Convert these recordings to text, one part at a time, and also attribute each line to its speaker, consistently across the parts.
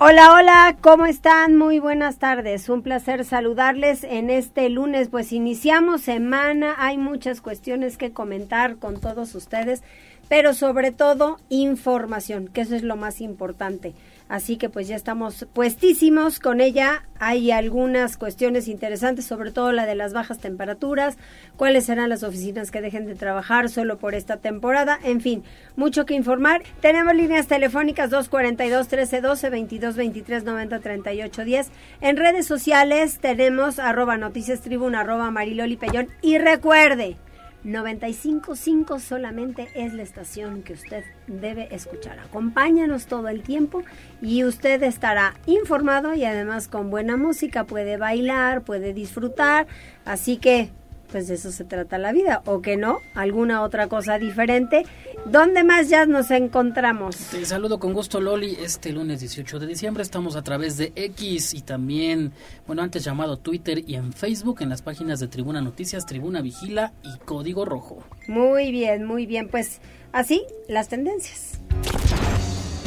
Speaker 1: Hola, hola, ¿cómo están? Muy buenas tardes. Un placer saludarles en este lunes. Pues iniciamos semana, hay muchas cuestiones que comentar con todos ustedes, pero sobre todo información, que eso es lo más importante. Así que pues ya estamos puestísimos con ella. Hay algunas cuestiones interesantes, sobre todo la de las bajas temperaturas, cuáles serán las oficinas que dejen de trabajar solo por esta temporada. En fin, mucho que informar. Tenemos líneas telefónicas 242-1312, 22-23-90-38-10. En redes sociales tenemos arroba noticias tribuna, arroba mariloli pellón. Y recuerde, 95.5 solamente es la estación que usted debe escuchar. Acompáñanos todo el tiempo y usted estará informado y además con buena música puede bailar, puede disfrutar. Así que pues de eso se trata la vida, o que no, alguna otra cosa diferente. ¿Dónde más ya nos encontramos?
Speaker 2: Te saludo con gusto Loli, este lunes 18 de diciembre estamos a través de X y también, bueno, antes llamado Twitter y en Facebook, en las páginas de Tribuna Noticias, Tribuna Vigila y Código Rojo.
Speaker 1: Muy bien, muy bien, pues así las tendencias.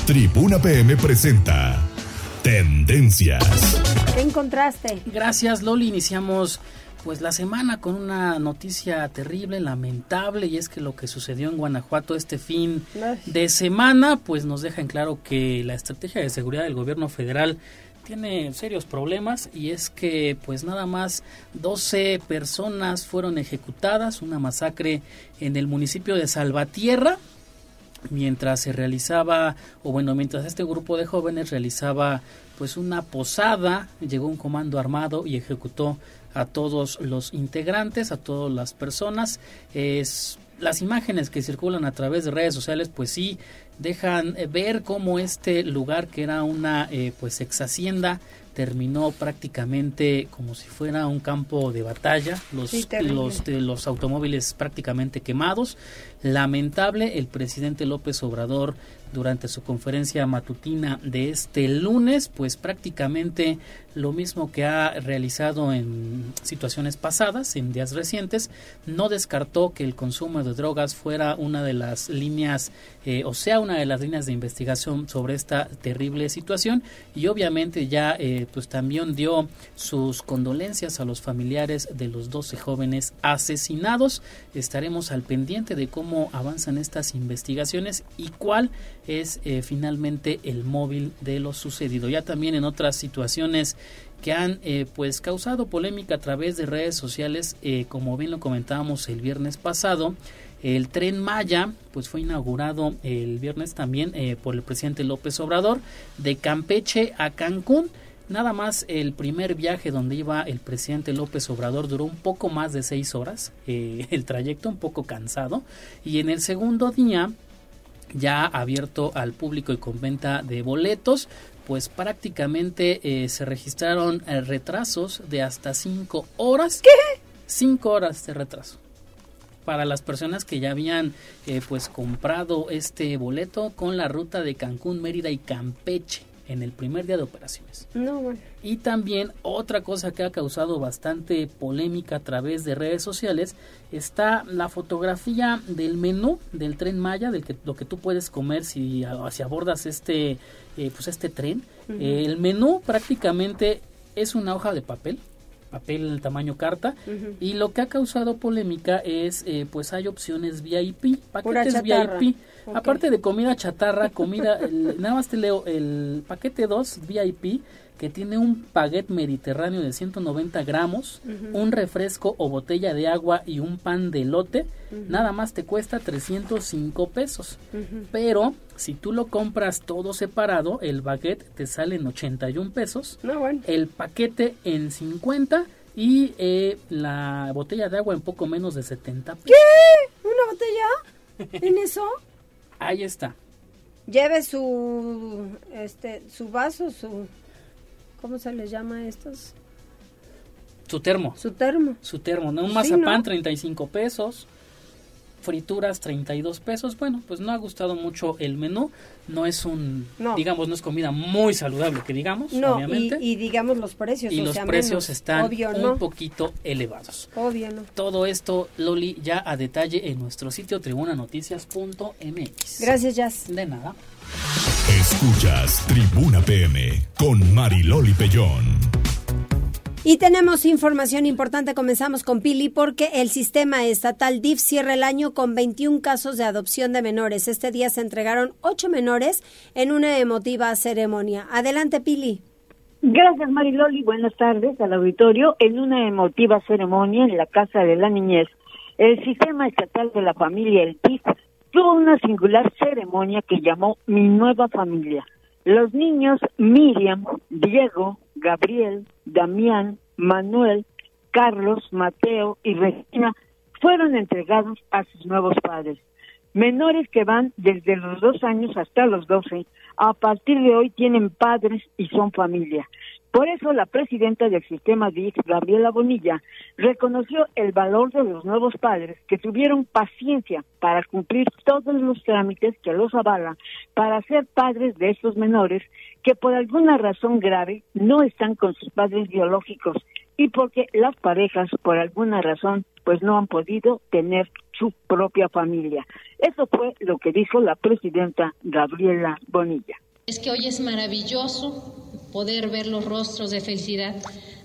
Speaker 3: Tribuna PM presenta Tendencias.
Speaker 1: ¿Qué encontraste?
Speaker 2: Gracias Loli, iniciamos pues la semana con una noticia terrible, lamentable, y es que lo que sucedió en Guanajuato este fin de semana, pues nos deja en claro que la estrategia de seguridad del gobierno federal tiene serios problemas y es que pues nada más 12 personas fueron ejecutadas, una masacre en el municipio de Salvatierra, mientras se realizaba, o bueno, mientras este grupo de jóvenes realizaba pues una posada, llegó un comando armado y ejecutó a todos los integrantes, a todas las personas. Es, las imágenes que circulan a través de redes sociales, pues sí, dejan ver cómo este lugar, que era una eh, pues ex hacienda, terminó prácticamente como si fuera un campo de batalla, los, los, los automóviles prácticamente quemados. Lamentable, el presidente López Obrador durante su conferencia matutina de este lunes, pues prácticamente lo mismo que ha realizado en situaciones pasadas, en días recientes, no descartó que el consumo de drogas fuera una de las líneas, eh, o sea, una de las líneas de investigación sobre esta terrible situación y obviamente ya eh, pues también dio sus condolencias a los familiares de los 12 jóvenes asesinados. Estaremos al pendiente de cómo avanzan estas investigaciones y cuál es eh, finalmente el móvil de lo sucedido. Ya también en otras situaciones que han eh, pues causado polémica a través de redes sociales, eh, como bien lo comentábamos el viernes pasado, el tren Maya pues fue inaugurado el viernes también por el presidente López Obrador de Campeche a Cancún. Nada más el primer viaje donde iba el presidente López Obrador duró un poco más de seis horas, el trayecto un poco cansado, y en el segundo día ya abierto al público y con venta de boletos, pues prácticamente eh, se registraron eh, retrasos de hasta cinco horas.
Speaker 1: ¿Qué?
Speaker 2: Cinco horas de retraso. Para las personas que ya habían eh, pues comprado este boleto con la ruta de Cancún, Mérida y Campeche en el primer día de operaciones.
Speaker 1: No, bueno.
Speaker 2: Y también otra cosa que ha causado bastante polémica a través de redes sociales está la fotografía del menú del tren Maya, del que lo que tú puedes comer si, si abordas este eh, pues este tren. el menú prácticamente es una hoja de papel papel tamaño carta. Y lo que ha causado polémica es eh, pues hay opciones VIP paquetes VIP aparte de comida chatarra comida nada más te leo el paquete 2 VIP que tiene un paquete mediterráneo de 190 gramos, un refresco o botella de agua y un pan de lote, nada más te cuesta 305 pesos. Pero si tú lo compras todo separado, el baguette te sale en 81 pesos, el paquete en 50 y eh, la botella de agua en poco menos de 70 pesos.
Speaker 1: ¿Qué? ¿Una botella? ¿En eso?
Speaker 2: Ahí está.
Speaker 1: Lleve su, este, su vaso, su ¿cómo se les llama a estos?
Speaker 2: Su termo.
Speaker 1: Su termo.
Speaker 2: Su termo, ¿no? Un mazapán, 35 pesos frituras 32 pesos. Bueno, pues no ha gustado mucho el menú. No es un, digamos, no es comida muy saludable, que digamos,
Speaker 1: no,
Speaker 2: obviamente.
Speaker 1: Y, digamos los precios.
Speaker 2: Y los precios están un poquito elevados.
Speaker 1: Obvio, no.
Speaker 2: Todo esto, Loli, ya a detalle en nuestro sitio tribunanoticias.mx.
Speaker 1: Gracias, Jazz.
Speaker 2: De nada.
Speaker 3: Escuchas Tribuna PM con Mariloli Pellón.
Speaker 1: Y tenemos información importante. Comenzamos con Pili porque el sistema estatal DIF cierra el año con 21 casos de adopción de menores. Este día se entregaron ocho menores en una emotiva ceremonia. Adelante, Pili.
Speaker 4: Gracias, Mariloli. Buenas tardes al auditorio. En una emotiva ceremonia en la Casa de la Niñez, el sistema estatal de la familia, el DIF, tuvo una singular ceremonia que llamó Mi Nueva Familia. Los niños Miriam, Diego, Gabriel, Damián, Manuel, Carlos, Mateo y Regina fueron entregados a sus nuevos padres. Menores que van desde los dos años hasta los doce, a partir de hoy tienen padres y son familia. Por eso la presidenta del sistema DIC, Gabriela Bonilla, reconoció el valor de los nuevos padres que tuvieron paciencia para cumplir todos los trámites que los avalan para ser padres de estos menores que por alguna razón grave no están con sus padres biológicos y porque las parejas por alguna razón pues no han podido tener su propia familia. Eso fue lo que dijo la presidenta Gabriela Bonilla.
Speaker 5: Es que hoy es maravilloso poder ver los rostros de felicidad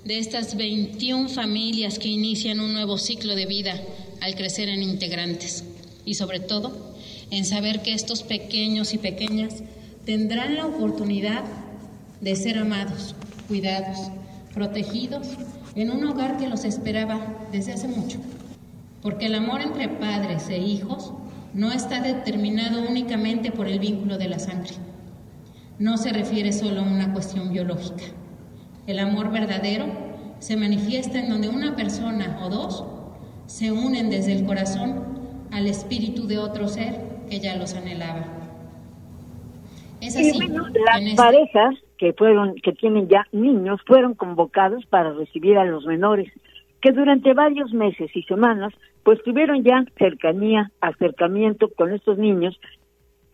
Speaker 5: de estas 21 familias que inician un nuevo ciclo de vida al crecer en integrantes y sobre todo en saber que estos pequeños y pequeñas tendrán la oportunidad de ser amados, cuidados, protegidos en un hogar que los esperaba desde hace mucho. Porque el amor entre padres e hijos no está determinado únicamente por el vínculo de la sangre no se refiere solo a una cuestión biológica. El amor verdadero se manifiesta en donde una persona o dos se unen desde el corazón al espíritu de otro ser que ya los anhelaba.
Speaker 4: Es así. las este parejas que fueron, que tienen ya niños, fueron convocados para recibir a los menores, que durante varios meses y semanas, pues tuvieron ya cercanía, acercamiento con estos niños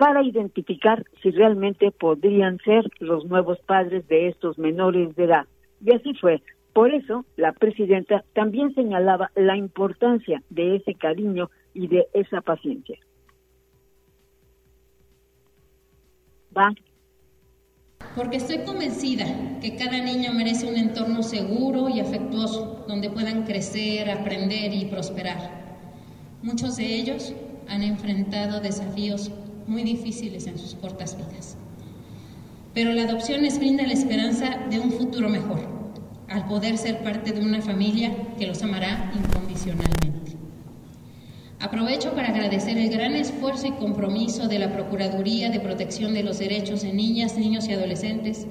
Speaker 4: para identificar si realmente podrían ser los nuevos padres de estos menores de edad. Y así fue. Por eso, la presidenta también señalaba la importancia de ese cariño y de esa paciencia.
Speaker 5: Va. Porque estoy convencida que cada niño merece un entorno seguro y afectuoso donde puedan crecer, aprender y prosperar. Muchos de ellos han enfrentado desafíos muy difíciles en sus cortas vidas. Pero la adopción les brinda la esperanza de un futuro mejor, al poder ser parte de una familia que los amará incondicionalmente. Aprovecho para agradecer el gran esfuerzo y compromiso de la Procuraduría de Protección de los Derechos de Niñas, Niños y Adolescentes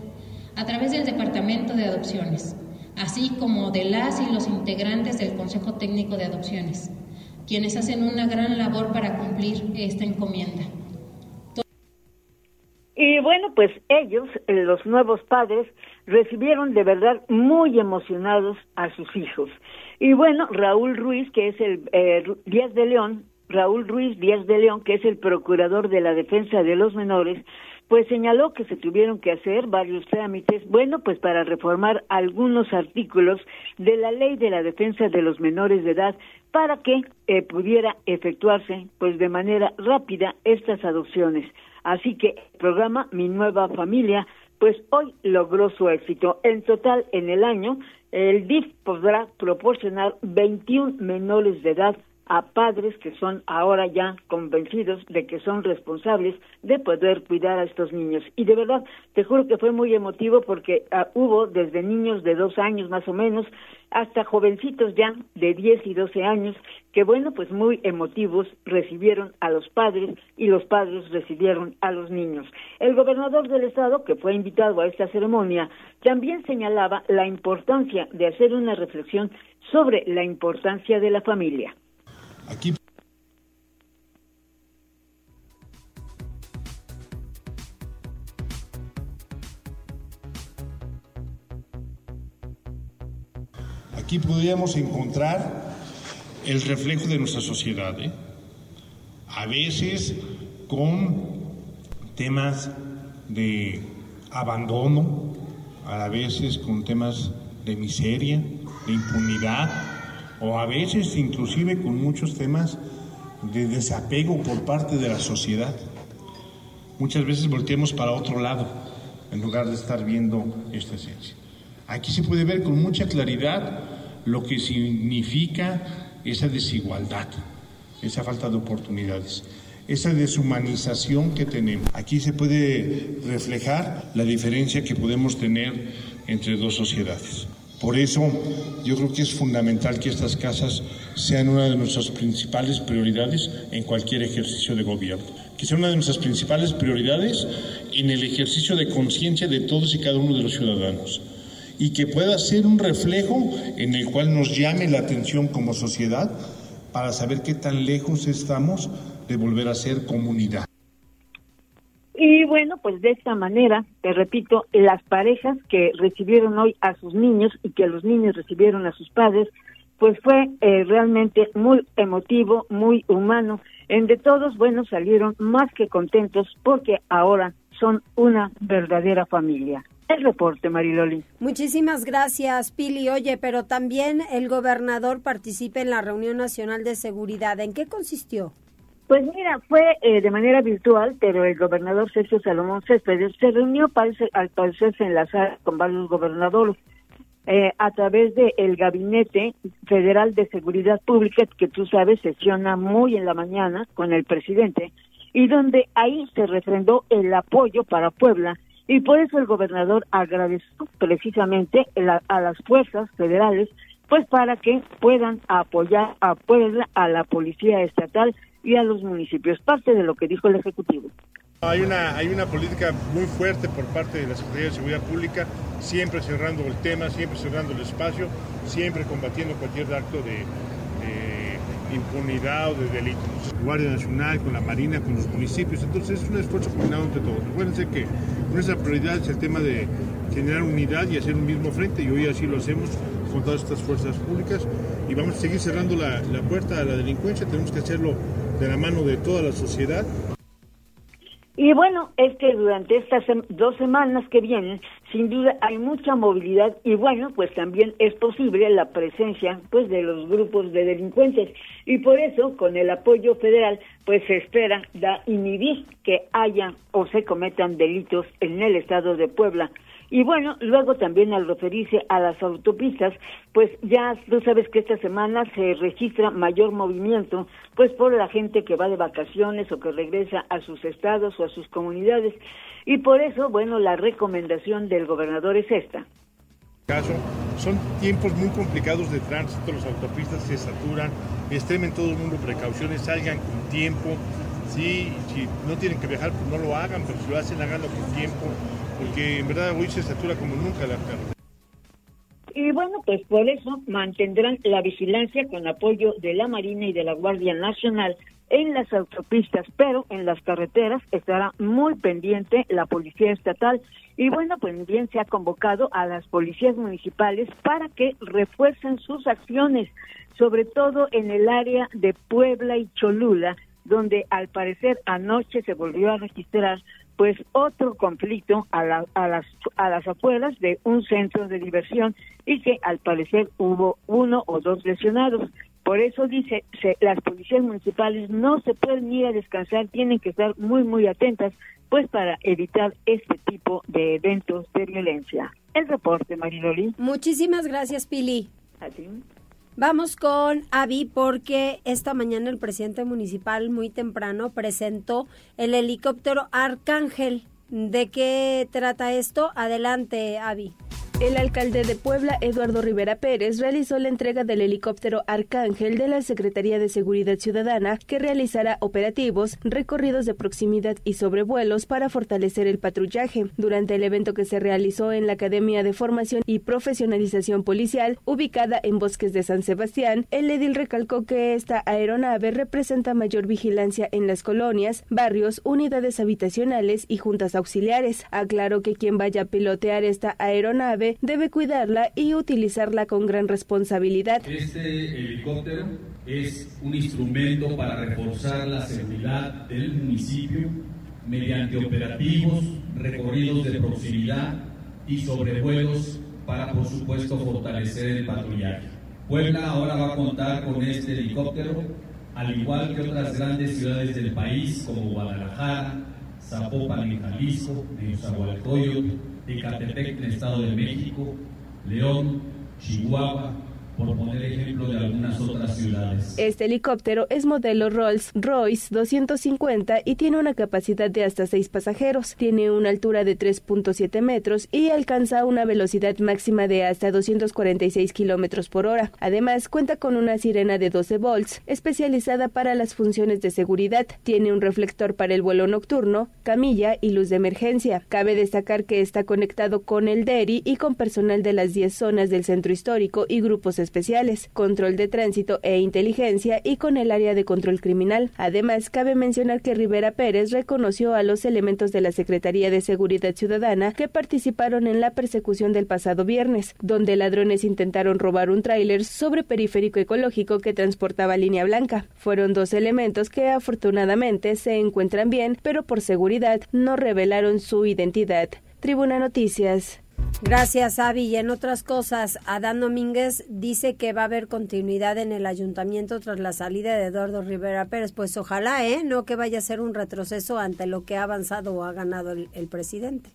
Speaker 5: a través del Departamento de Adopciones, así como de las y los integrantes del Consejo Técnico de Adopciones, quienes hacen una gran labor para cumplir esta encomienda.
Speaker 4: Pues ellos, eh, los nuevos padres, recibieron de verdad muy emocionados a sus hijos. Y bueno, Raúl Ruiz, que es el eh, Díaz de León, Raúl Ruiz Díaz de León, que es el procurador de la defensa de los menores, pues señaló que se tuvieron que hacer varios trámites, bueno, pues para reformar algunos artículos de la ley de la defensa de los menores de edad para que eh, pudiera efectuarse pues de manera rápida estas adopciones. Así que el programa Mi Nueva Familia, pues hoy logró su éxito. En total, en el año, el DIF podrá proporcionar 21 menores de edad a padres que son ahora ya convencidos de que son responsables de poder cuidar a estos niños. Y de verdad, te juro que fue muy emotivo porque ah, hubo desde niños de dos años más o menos hasta jovencitos ya de 10 y 12 años que bueno, pues muy emotivos recibieron a los padres y los padres recibieron a los niños. El gobernador del estado, que fue invitado a esta ceremonia, también señalaba la importancia de hacer una reflexión sobre la importancia de la familia. Aquí
Speaker 6: Aquí podríamos encontrar el reflejo de nuestra sociedad, ¿eh? a veces con temas de abandono, a veces con temas de miseria, de impunidad, o a veces inclusive con muchos temas de desapego por parte de la sociedad. Muchas veces volteamos para otro lado en lugar de estar viendo esta esencia. Aquí se puede ver con mucha claridad lo que significa esa desigualdad, esa falta de oportunidades, esa deshumanización que tenemos. Aquí se puede reflejar la diferencia que podemos tener entre dos sociedades. Por eso yo creo que es fundamental que estas casas sean una de nuestras principales prioridades en cualquier ejercicio de gobierno, que sea una de nuestras principales prioridades en el ejercicio de conciencia de todos y cada uno de los ciudadanos y que pueda ser un reflejo en el cual nos llame la atención como sociedad para saber qué tan lejos estamos de volver a ser comunidad.
Speaker 4: Y bueno, pues de esta manera, te repito, las parejas que recibieron hoy a sus niños y que los niños recibieron a sus padres, pues fue eh, realmente muy emotivo, muy humano. En de todos, bueno, salieron más que contentos porque ahora son una verdadera familia. El reporte, Mariloli.
Speaker 1: Muchísimas gracias, Pili. Oye, pero también el gobernador participa en la reunión nacional de seguridad. ¿En qué consistió?
Speaker 4: Pues mira, fue eh, de manera virtual, pero el gobernador Sergio Salomón Céspedes se reunió parece, al parecer se enlazar con varios gobernadores eh, a través del el Gabinete Federal de Seguridad Pública, que tú sabes sesiona muy en la mañana con el presidente, y donde ahí se refrendó el apoyo para Puebla, y por eso el gobernador agradeció precisamente a las fuerzas federales, pues para que puedan apoyar a Puebla, a la Policía Estatal, y a los municipios, parte de lo que dijo el Ejecutivo.
Speaker 6: Hay una, hay una política muy fuerte por parte de la Secretaría de Seguridad Pública, siempre cerrando el tema, siempre cerrando el espacio, siempre combatiendo cualquier acto de, impunidad o de delito. Guardia Nacional, con la Marina, con los municipios, entonces es un esfuerzo combinado entre todos. Recuérdense que nuestra prioridad es el tema de generar unidad y hacer un mismo frente y hoy así lo hacemos con todas estas fuerzas públicas y vamos a seguir cerrando la, la puerta a la delincuencia, tenemos que hacerlo de la mano de toda la sociedad.
Speaker 4: Y bueno, es que durante estas dos semanas que vienen, sin duda hay mucha movilidad y bueno, pues también es posible la presencia pues de los grupos de delincuentes y por eso con el apoyo federal pues se espera da inhibir que haya o se cometan delitos en el estado de Puebla. Y bueno, luego también al referirse a las autopistas, pues ya tú sabes que esta semana se registra mayor movimiento, pues por la gente que va de vacaciones o que regresa a sus estados o a sus comunidades. Y por eso, bueno, la recomendación del gobernador es esta.
Speaker 6: Caso, son tiempos muy complicados de tránsito, las autopistas se saturan, extremen todo el mundo precauciones, salgan con tiempo, sí, si no tienen que viajar, pues no lo hagan, pero si lo hacen, háganlo con tiempo porque en verdad hoy se satura como nunca la carretera.
Speaker 4: Y bueno, pues por eso mantendrán la vigilancia con apoyo de la Marina y de la Guardia Nacional en las autopistas, pero en las carreteras estará muy pendiente la Policía Estatal. Y bueno, pues bien se ha convocado a las policías municipales para que refuercen sus acciones, sobre todo en el área de Puebla y Cholula, donde al parecer anoche se volvió a registrar pues otro conflicto a, las, a las afueras de un centro de diversión y que al parecer hubo uno o dos lesionados. Por eso dice, las policías municipales no se pueden ir a descansar, tienen que estar muy, muy atentas, pues para evitar este tipo de eventos de violencia. El reporte, Mariloli.
Speaker 1: Muchísimas gracias, Pili. Vamos con Avi porque esta mañana el presidente municipal muy temprano presentó el helicóptero Arcángel. ¿De qué trata esto? Adelante, Avi.
Speaker 7: El alcalde de Puebla, Eduardo Rivera Pérez, realizó la entrega del helicóptero Arcángel de la Secretaría de Seguridad Ciudadana que realizará operativos, recorridos de proximidad y sobrevuelos para fortalecer el patrullaje. Durante el evento que se realizó en la Academia de Formación y Profesionalización Policial, ubicada en Bosques de San Sebastián, el edil recalcó que esta aeronave representa mayor vigilancia en las colonias, barrios, unidades habitacionales y juntas auxiliares. Aclaró que quien vaya a pilotear esta aeronave debe cuidarla y utilizarla con gran responsabilidad.
Speaker 8: Este helicóptero es un instrumento para reforzar la seguridad del municipio mediante operativos, recorridos de proximidad y sobrevuelos para, por supuesto, fortalecer el patrullaje. Puebla ahora va a contar con este helicóptero, al igual que otras grandes ciudades del país como Guadalajara, Zapopan en Jalisco, Nezahualcóyotl, Ecatepec en el Estado de México, León, Chihuahua,
Speaker 7: Este helicóptero es modelo Rolls-Royce 250 y tiene una capacidad de hasta 6 pasajeros. Tiene una altura de 3.7 metros y alcanza una velocidad máxima de hasta 246 kilómetros por hora. Además, cuenta con una sirena de 12 volts especializada para las funciones de seguridad. Tiene un reflector para el vuelo nocturno, camilla y luz de emergencia. Cabe destacar que está conectado con el DERI y con personal de las 10 zonas del centro histórico y grupos especiales, control de tránsito e inteligencia y con el área de control criminal. Además, cabe mencionar que Rivera Pérez reconoció a los elementos de la Secretaría de Seguridad Ciudadana que participaron en la persecución del pasado viernes, donde ladrones intentaron robar un tráiler sobre periférico ecológico que transportaba línea blanca. Fueron dos elementos que afortunadamente se encuentran bien, pero por seguridad no revelaron su identidad. Tribuna Noticias.
Speaker 1: Gracias, Avi. Y en otras cosas, Adán Domínguez dice que va a haber continuidad en el ayuntamiento tras la salida de Eduardo Rivera Pérez. Pues ojalá, ¿eh? No que vaya a ser un retroceso ante lo que ha avanzado o ha ganado el, el presidente.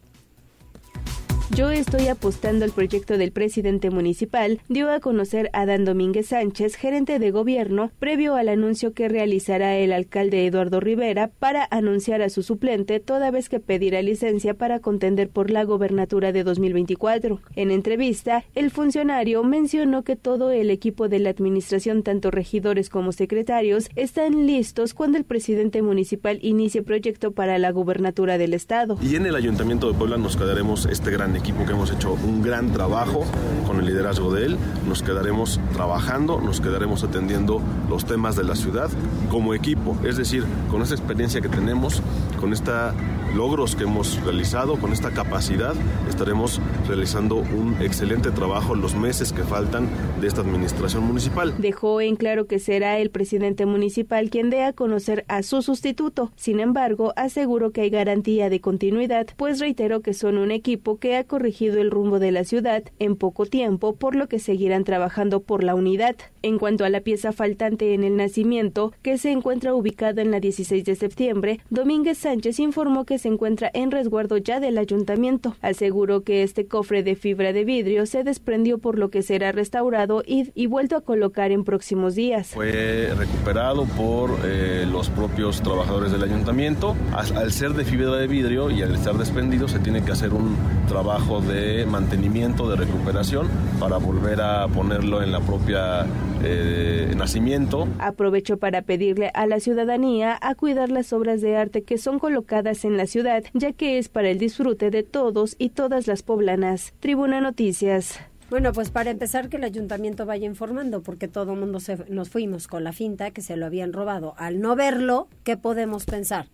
Speaker 7: Yo estoy apostando al proyecto del presidente municipal, dio a conocer Adán Domínguez Sánchez, gerente de gobierno, previo al anuncio que realizará el alcalde Eduardo Rivera para anunciar a su suplente toda vez que pedirá licencia para contender por la gobernatura de 2024. En entrevista, el funcionario mencionó que todo el equipo de la administración, tanto regidores como secretarios, están listos cuando el presidente municipal inicie proyecto para la gobernatura del estado.
Speaker 9: Y en el ayuntamiento de Puebla nos quedaremos este gran equipo que hemos hecho un gran trabajo con el liderazgo de él. Nos quedaremos trabajando, nos quedaremos atendiendo los temas de la ciudad como equipo. Es decir, con esta experiencia que tenemos, con estos logros que hemos realizado, con esta capacidad, estaremos realizando un excelente trabajo los meses que faltan de esta administración municipal.
Speaker 7: Dejó en claro que será el presidente municipal quien dé a conocer a su sustituto. Sin embargo, aseguró que hay garantía de continuidad, pues reiteró que son un equipo que ha corregido el rumbo de la ciudad en poco tiempo, por lo que seguirán trabajando por la unidad. En cuanto a la pieza faltante en el nacimiento, que se encuentra ubicada en la 16 de septiembre, Domínguez Sánchez informó que se encuentra en resguardo ya del ayuntamiento. Aseguró que este cofre de fibra de vidrio se desprendió por lo que será restaurado y, y vuelto a colocar en próximos días.
Speaker 9: Fue recuperado por eh, los propios trabajadores del ayuntamiento. Al, al ser de fibra de vidrio y al estar desprendido se tiene que hacer un trabajo de mantenimiento, de recuperación, para volver a ponerlo en la propia eh, nacimiento.
Speaker 7: Aprovechó para pedirle a la ciudadanía a cuidar las obras de arte que son colocadas en la ciudad, ya que es para el disfrute de todos y todas las poblanas. Tribuna Noticias.
Speaker 1: Bueno, pues para empezar que el ayuntamiento vaya informando, porque todo el mundo se, nos fuimos con la finta que se lo habían robado. Al no verlo, ¿qué podemos pensar?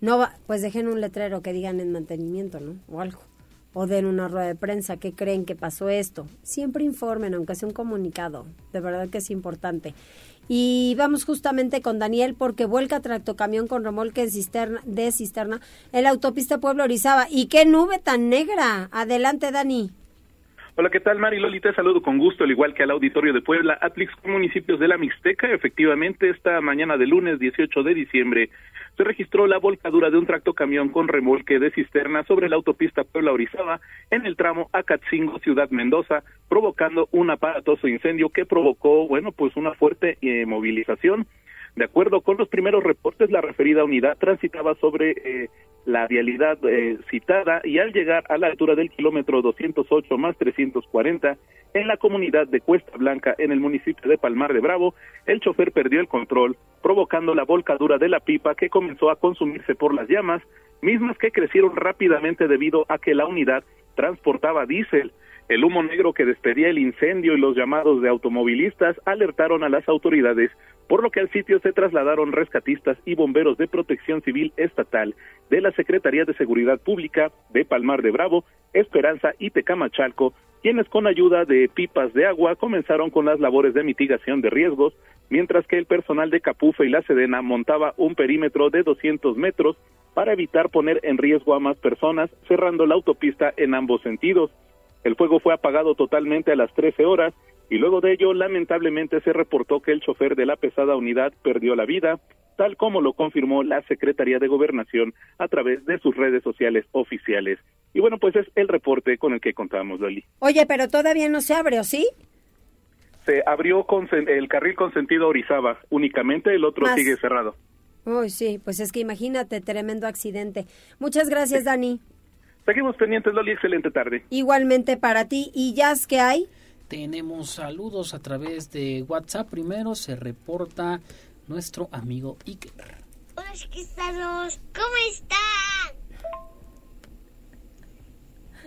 Speaker 1: No va, pues dejen un letrero que digan en mantenimiento, ¿no? O algo. O den una rueda de prensa, ¿qué creen que pasó esto? Siempre informen, aunque sea un comunicado. De verdad que es importante. Y vamos justamente con Daniel porque vuelca tractocamión con remolque de cisterna, de cisterna en la autopista Pueblo Orizaba. ¿Y qué nube tan negra? Adelante, Dani.
Speaker 10: Hola, ¿qué tal, Mari Loli? Te saludo con gusto, al igual que al auditorio de Puebla, Atlix municipios de la Mixteca. Efectivamente, esta mañana de lunes 18 de diciembre se registró la volcadura de un tractocamión con remolque de cisterna sobre la autopista Puebla-Orizaba en el tramo Acatzingo, Ciudad Mendoza, provocando un aparatoso incendio que provocó, bueno, pues una fuerte eh, movilización. De acuerdo con los primeros reportes, la referida unidad transitaba sobre eh, la vialidad eh, citada y al llegar a la altura del kilómetro 208 más 340 en la comunidad de Cuesta Blanca en el municipio de Palmar de Bravo, el chofer perdió el control, provocando la volcadura de la pipa que comenzó a consumirse por las llamas, mismas que crecieron rápidamente debido a que la unidad transportaba diésel. El humo negro que despedía el incendio y los llamados de automovilistas alertaron a las autoridades por lo que al sitio se trasladaron rescatistas y bomberos de protección civil estatal de la Secretaría de Seguridad Pública de Palmar de Bravo, Esperanza y Tecamachalco, quienes con ayuda de pipas de agua comenzaron con las labores de mitigación de riesgos, mientras que el personal de Capufe y la Sedena montaba un perímetro de 200 metros para evitar poner en riesgo a más personas, cerrando la autopista en ambos sentidos. El fuego fue apagado totalmente a las 13 horas y luego de ello lamentablemente se reportó que el chofer de la pesada unidad perdió la vida, tal como lo confirmó la Secretaría de Gobernación a través de sus redes sociales oficiales. Y bueno, pues es el reporte con el que contamos, Loli.
Speaker 1: Oye, pero todavía no se abre, ¿o sí?
Speaker 10: Se abrió con el carril con sentido Orizaba, únicamente el otro sigue cerrado.
Speaker 1: Uy, sí, pues es que imagínate, tremendo accidente. Muchas gracias, Dani.
Speaker 10: Seguimos pendientes, Loli, excelente tarde.
Speaker 1: Igualmente para ti. ¿Y Jazz qué hay?
Speaker 2: Tenemos saludos a través de WhatsApp. Primero se reporta nuestro amigo Iker.
Speaker 11: Hola chiquistados, ¿cómo están?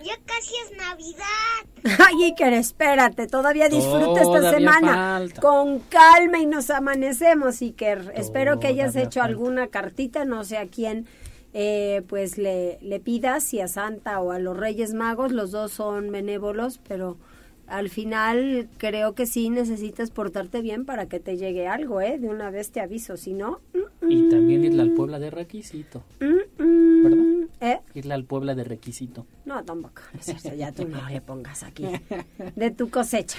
Speaker 11: Ya casi es Navidad.
Speaker 1: Ay, Iker, espérate, todavía disfruta esta semana. Con calma y nos amanecemos, Iker. Espero que hayas hecho alguna cartita, no sé a quién. Eh, pues le, le pidas, si a Santa o a los Reyes Magos, los dos son benévolos, pero al final creo que sí necesitas portarte bien para que te llegue algo, ¿eh? De una vez te aviso, si no...
Speaker 2: y también irle al Puebla de requisito. ¿Verdad? ¿Eh? Irle al Puebla de requisito.
Speaker 1: No, tampoco. ya tú no le pongas aquí. De tu cosecha.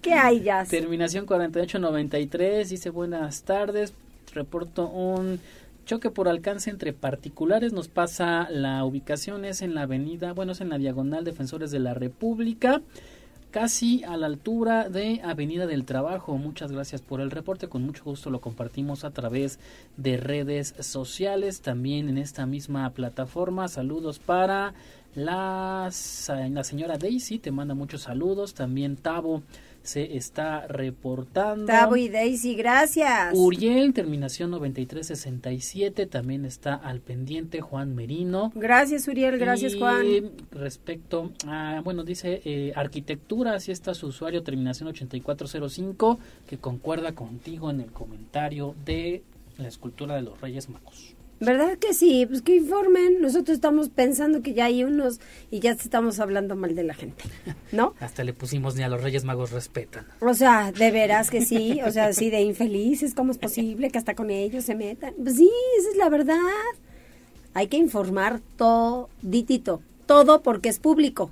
Speaker 1: ¿Qué hay ya?
Speaker 2: Terminación 4893 dice buenas tardes. Reporto un choque por alcance entre particulares. Nos pasa la ubicación es en la avenida, bueno, es en la diagonal Defensores de la República casi a la altura de Avenida del Trabajo. Muchas gracias por el reporte, con mucho gusto lo compartimos a través de redes sociales, también en esta misma plataforma. Saludos para la, la señora Daisy, te manda muchos saludos, también Tavo se está reportando.
Speaker 1: Tavo y Daisy, gracias.
Speaker 2: Uriel, terminación 9367, también está al pendiente Juan Merino.
Speaker 1: Gracias, Uriel, gracias, Juan.
Speaker 2: Respecto a, bueno, dice eh, arquitectura, así está su usuario, terminación 8405, que concuerda contigo en el comentario de la escultura de los Reyes Magos.
Speaker 1: ¿Verdad que sí? Pues que informen. Nosotros estamos pensando que ya hay unos y ya estamos hablando mal de la gente, ¿no?
Speaker 2: Hasta le pusimos ni a los Reyes Magos respetan.
Speaker 1: O sea, de veras que sí, o sea, sí, de infelices, ¿cómo es posible que hasta con ellos se metan? Pues sí, esa es la verdad. Hay que informar todo, ditito, todo porque es público,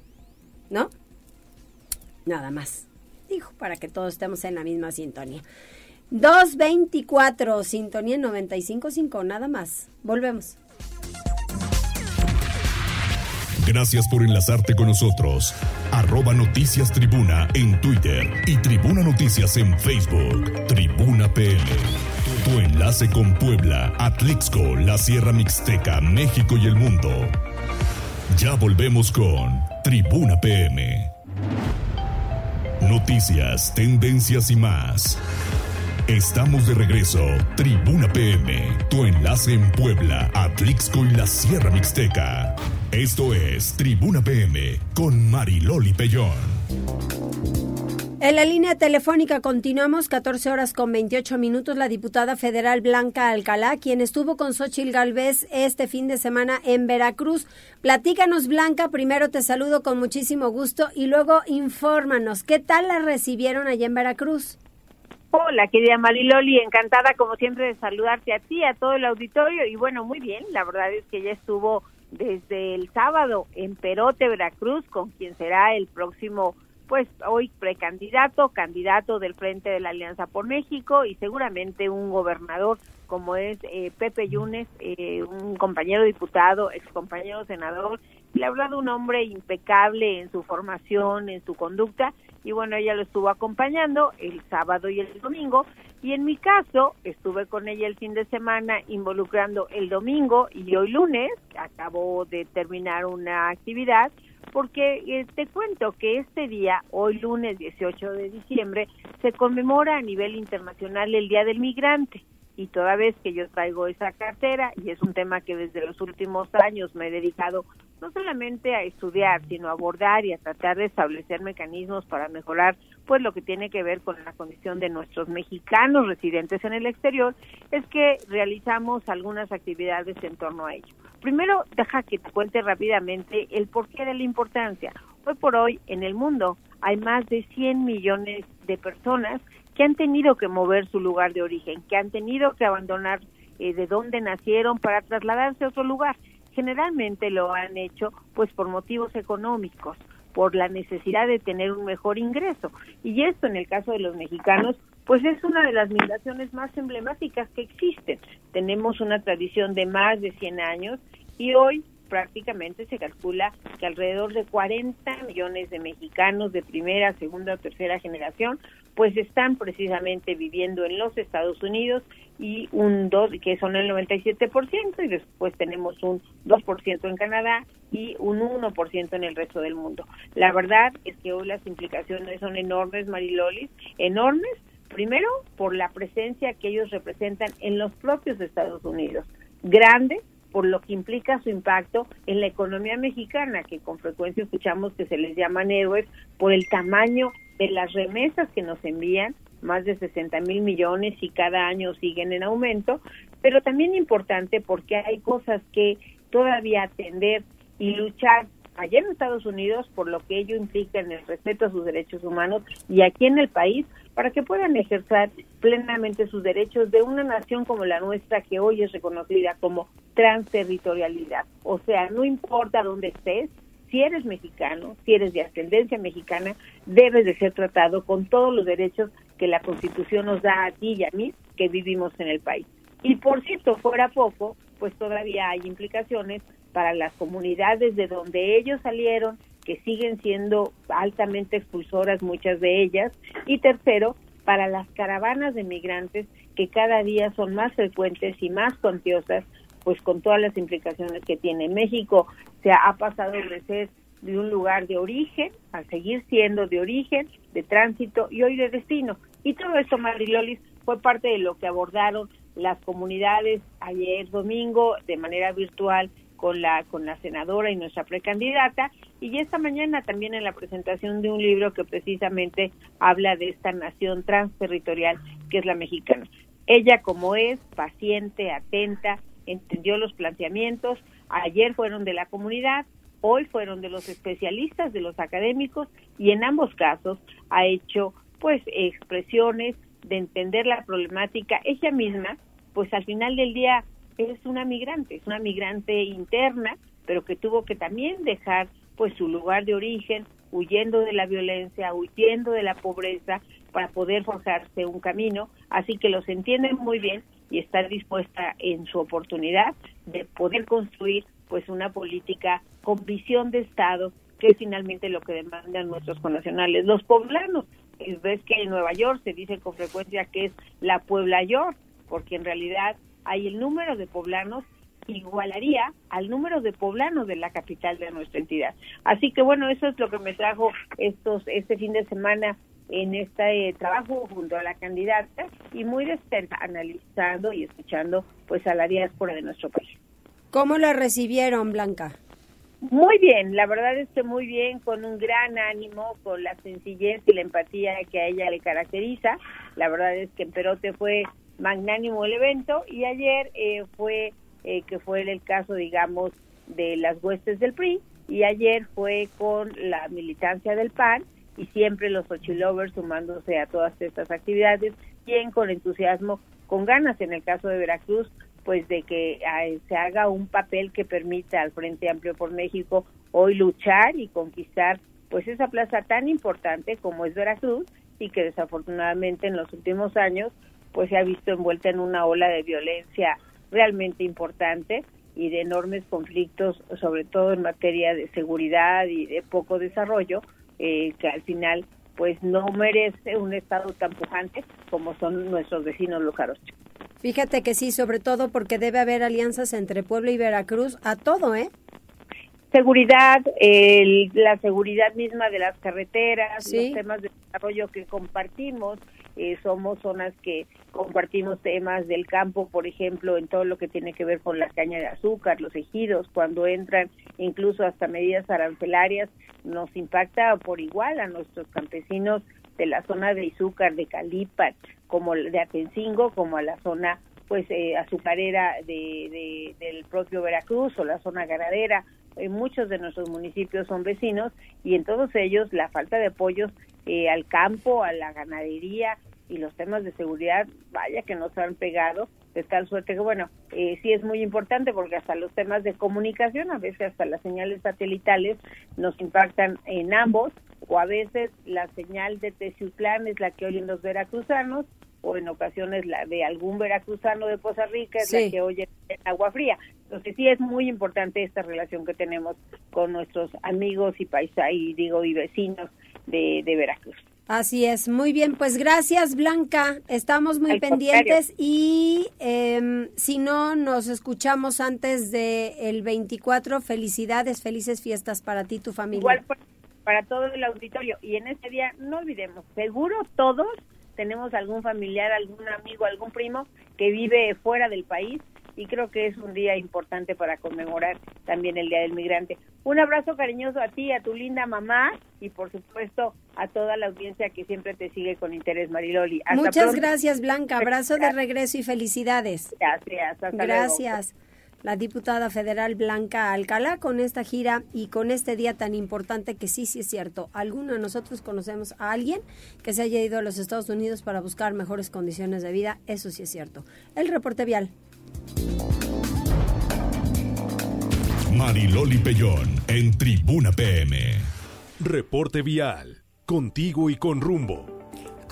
Speaker 1: ¿no? Nada más. Dijo, para que todos estemos en la misma sintonía. 224, sintonía 955, nada más. Volvemos.
Speaker 3: Gracias por enlazarte con nosotros. Arroba Noticias Tribuna en Twitter y Tribuna Noticias en Facebook. Tribuna PM. Tu enlace con Puebla, Atlixco, la Sierra Mixteca, México y el mundo. Ya volvemos con Tribuna PM. Noticias, tendencias y más. Estamos de regreso. Tribuna PM, tu enlace en Puebla, Atlixco y la Sierra Mixteca. Esto es Tribuna PM con Mariloli Pellón.
Speaker 1: En la línea telefónica continuamos 14 horas con 28 minutos la diputada federal Blanca Alcalá, quien estuvo con Xochil Galvez este fin de semana en Veracruz. Platícanos Blanca, primero te saludo con muchísimo gusto y luego infórmanos, ¿qué tal la recibieron allá en Veracruz?
Speaker 12: Hola, querida Mariloli, encantada como siempre de saludarte a ti, a todo el auditorio. Y bueno, muy bien, la verdad es que ya estuvo desde el sábado en Perote, Veracruz, con quien será el próximo, pues hoy precandidato, candidato del Frente de la Alianza por México y seguramente un gobernador como es eh, Pepe Yunes, eh, un compañero diputado, ex compañero senador, le habla de un hombre impecable en su formación, en su conducta y bueno, ella lo estuvo acompañando el sábado y el domingo y en mi caso estuve con ella el fin de semana involucrando el domingo y hoy lunes, acabo de terminar una actividad porque eh, te cuento que este día, hoy lunes 18 de diciembre, se conmemora a nivel internacional el Día del Migrante. Y toda vez que yo traigo esa cartera, y es un tema que desde los últimos años me he dedicado no solamente a estudiar, sino a abordar y a tratar de establecer mecanismos para mejorar pues lo que tiene que ver con la condición de nuestros mexicanos residentes en el exterior, es que realizamos algunas actividades en torno a ello. Primero, deja que te cuente rápidamente el porqué de la importancia. Hoy por hoy en el mundo hay más de 100 millones de personas que han tenido que mover su lugar de origen, que han tenido que abandonar eh, de donde nacieron para trasladarse a otro lugar. Generalmente lo han hecho pues por motivos económicos, por la necesidad de tener un mejor ingreso. Y esto en el caso de los mexicanos pues es una de las migraciones más emblemáticas que existen. Tenemos una tradición de más de 100 años y hoy prácticamente se calcula que alrededor de 40 millones de mexicanos de primera, segunda o tercera generación pues están precisamente viviendo en los Estados Unidos y un 2 que son el 97% y después tenemos un 2% en Canadá y un 1% en el resto del mundo. La verdad es que hoy las implicaciones son enormes, Marilolis, enormes, primero por la presencia que ellos representan en los propios Estados Unidos, grande por lo que implica su impacto en la economía mexicana, que con frecuencia escuchamos que se les llaman héroes por el tamaño de las remesas que nos envían, más de 60 mil millones y cada año siguen en aumento, pero también importante porque hay cosas que todavía atender y luchar allá en Estados Unidos por lo que ello implica en el respeto a sus derechos humanos y aquí en el país para que puedan ejercer plenamente sus derechos de una nación como la nuestra que hoy es reconocida como transterritorialidad. O sea, no importa dónde estés, si eres mexicano, si eres de ascendencia mexicana, debes de ser tratado con todos los derechos que la Constitución nos da a ti y a mí que vivimos en el país. Y por cierto, fuera poco, pues todavía hay implicaciones para las comunidades de donde ellos salieron, que siguen siendo altamente expulsoras muchas de ellas. Y tercero, para las caravanas de migrantes que cada día son más frecuentes y más cuantiosas pues con todas las implicaciones que tiene. México se ha pasado de ser de un lugar de origen a seguir siendo de origen, de tránsito y hoy de destino. Y todo esto, Marilolis, fue parte de lo que abordaron las comunidades ayer domingo de manera virtual con la con la senadora y nuestra precandidata y esta mañana también en la presentación de un libro que precisamente habla de esta nación transterritorial que es la mexicana. Ella como es paciente, atenta, entendió los planteamientos, ayer fueron de la comunidad, hoy fueron de los especialistas, de los académicos y en ambos casos ha hecho pues expresiones de entender la problemática ella misma, pues al final del día es una migrante, es una migrante interna, pero que tuvo que también dejar pues su lugar de origen, huyendo de la violencia, huyendo de la pobreza para poder forjarse un camino, así que los entienden muy bien y estar dispuesta en su oportunidad de poder construir pues una política con visión de Estado que es finalmente lo que demandan nuestros connacionales. Los poblanos, ves que en Nueva York se dice con frecuencia que es la Puebla York, porque en realidad hay el número de poblanos igualaría al número de poblanos de la capital de nuestra entidad. Así que bueno, eso es lo que me trajo estos este fin de semana en este trabajo junto a la candidata y muy de cerca analizando y escuchando pues a la diáspora de nuestro país.
Speaker 1: ¿Cómo la recibieron, Blanca?
Speaker 12: Muy bien, la verdad es que muy bien, con un gran ánimo, con la sencillez y la empatía que a ella le caracteriza. La verdad es que en Perote fue magnánimo el evento y ayer eh, fue eh, que fue el caso, digamos, de las huestes del PRI y ayer fue con la militancia del PAN y siempre los Ochilovers sumándose a todas estas actividades, bien con entusiasmo, con ganas en el caso de Veracruz, pues de que se haga un papel que permita al Frente Amplio por México hoy luchar y conquistar pues esa plaza tan importante como es Veracruz y que desafortunadamente en los últimos años pues se ha visto envuelta en una ola de violencia realmente importante y de enormes conflictos, sobre todo en materia de seguridad y de poco desarrollo, eh, que al final pues no merece un estado tan pujante como son nuestros vecinos los
Speaker 1: Fíjate que sí, sobre todo porque debe haber alianzas entre Puebla y Veracruz a todo, ¿eh?
Speaker 12: Seguridad, el, la seguridad misma de las carreteras, los temas de desarrollo que compartimos, eh, somos zonas que compartimos temas del campo, por ejemplo, en todo lo que tiene que ver con la caña de azúcar, los ejidos, cuando entran incluso hasta medidas arancelarias, nos impacta por igual a nuestros campesinos de la zona de Izúcar, de Calipat, como de Atencingo, como a la zona pues eh, azucarera de, del propio Veracruz o la zona ganadera. Muchos de nuestros municipios son vecinos y en todos ellos la falta de apoyos eh, al campo, a la ganadería y los temas de seguridad, vaya que nos han pegado de tal suerte que, bueno, eh, sí es muy importante porque hasta los temas de comunicación, a veces hasta las señales satelitales nos impactan en ambos, o a veces la señal de Teciutlán es la que oyen los veracruzanos, o en ocasiones la de algún veracruzano de Poza Rica es la que oye en Agua Fría. Entonces sí es muy importante esta relación que tenemos con nuestros amigos y paisanos, y digo, y vecinos de, de Veracruz.
Speaker 1: Así es, muy bien, pues gracias Blanca, estamos muy pendientes y eh, si no nos escuchamos antes del el 24, felicidades, felices fiestas para ti y tu familia.
Speaker 12: Igual para, para todo el auditorio y en este día no olvidemos, seguro todos tenemos algún familiar, algún amigo, algún primo que vive fuera del país y creo que es un día importante para conmemorar también el Día del Migrante. Un abrazo cariñoso a ti, a tu linda mamá y por supuesto a toda la audiencia que siempre te sigue con interés, Mariloli.
Speaker 1: Muchas gracias, Blanca. Abrazo de regreso y felicidades.
Speaker 12: Gracias. Hasta
Speaker 1: gracias. La diputada federal Blanca Alcalá con esta gira y con este día tan importante que sí, sí es cierto. Alguno de nosotros conocemos a alguien que se haya ido a los Estados Unidos para buscar mejores condiciones de vida. Eso sí es cierto. El reporte vial.
Speaker 3: Mariloli Pellón en Tribuna PM.
Speaker 13: Reporte vial. Contigo y con rumbo.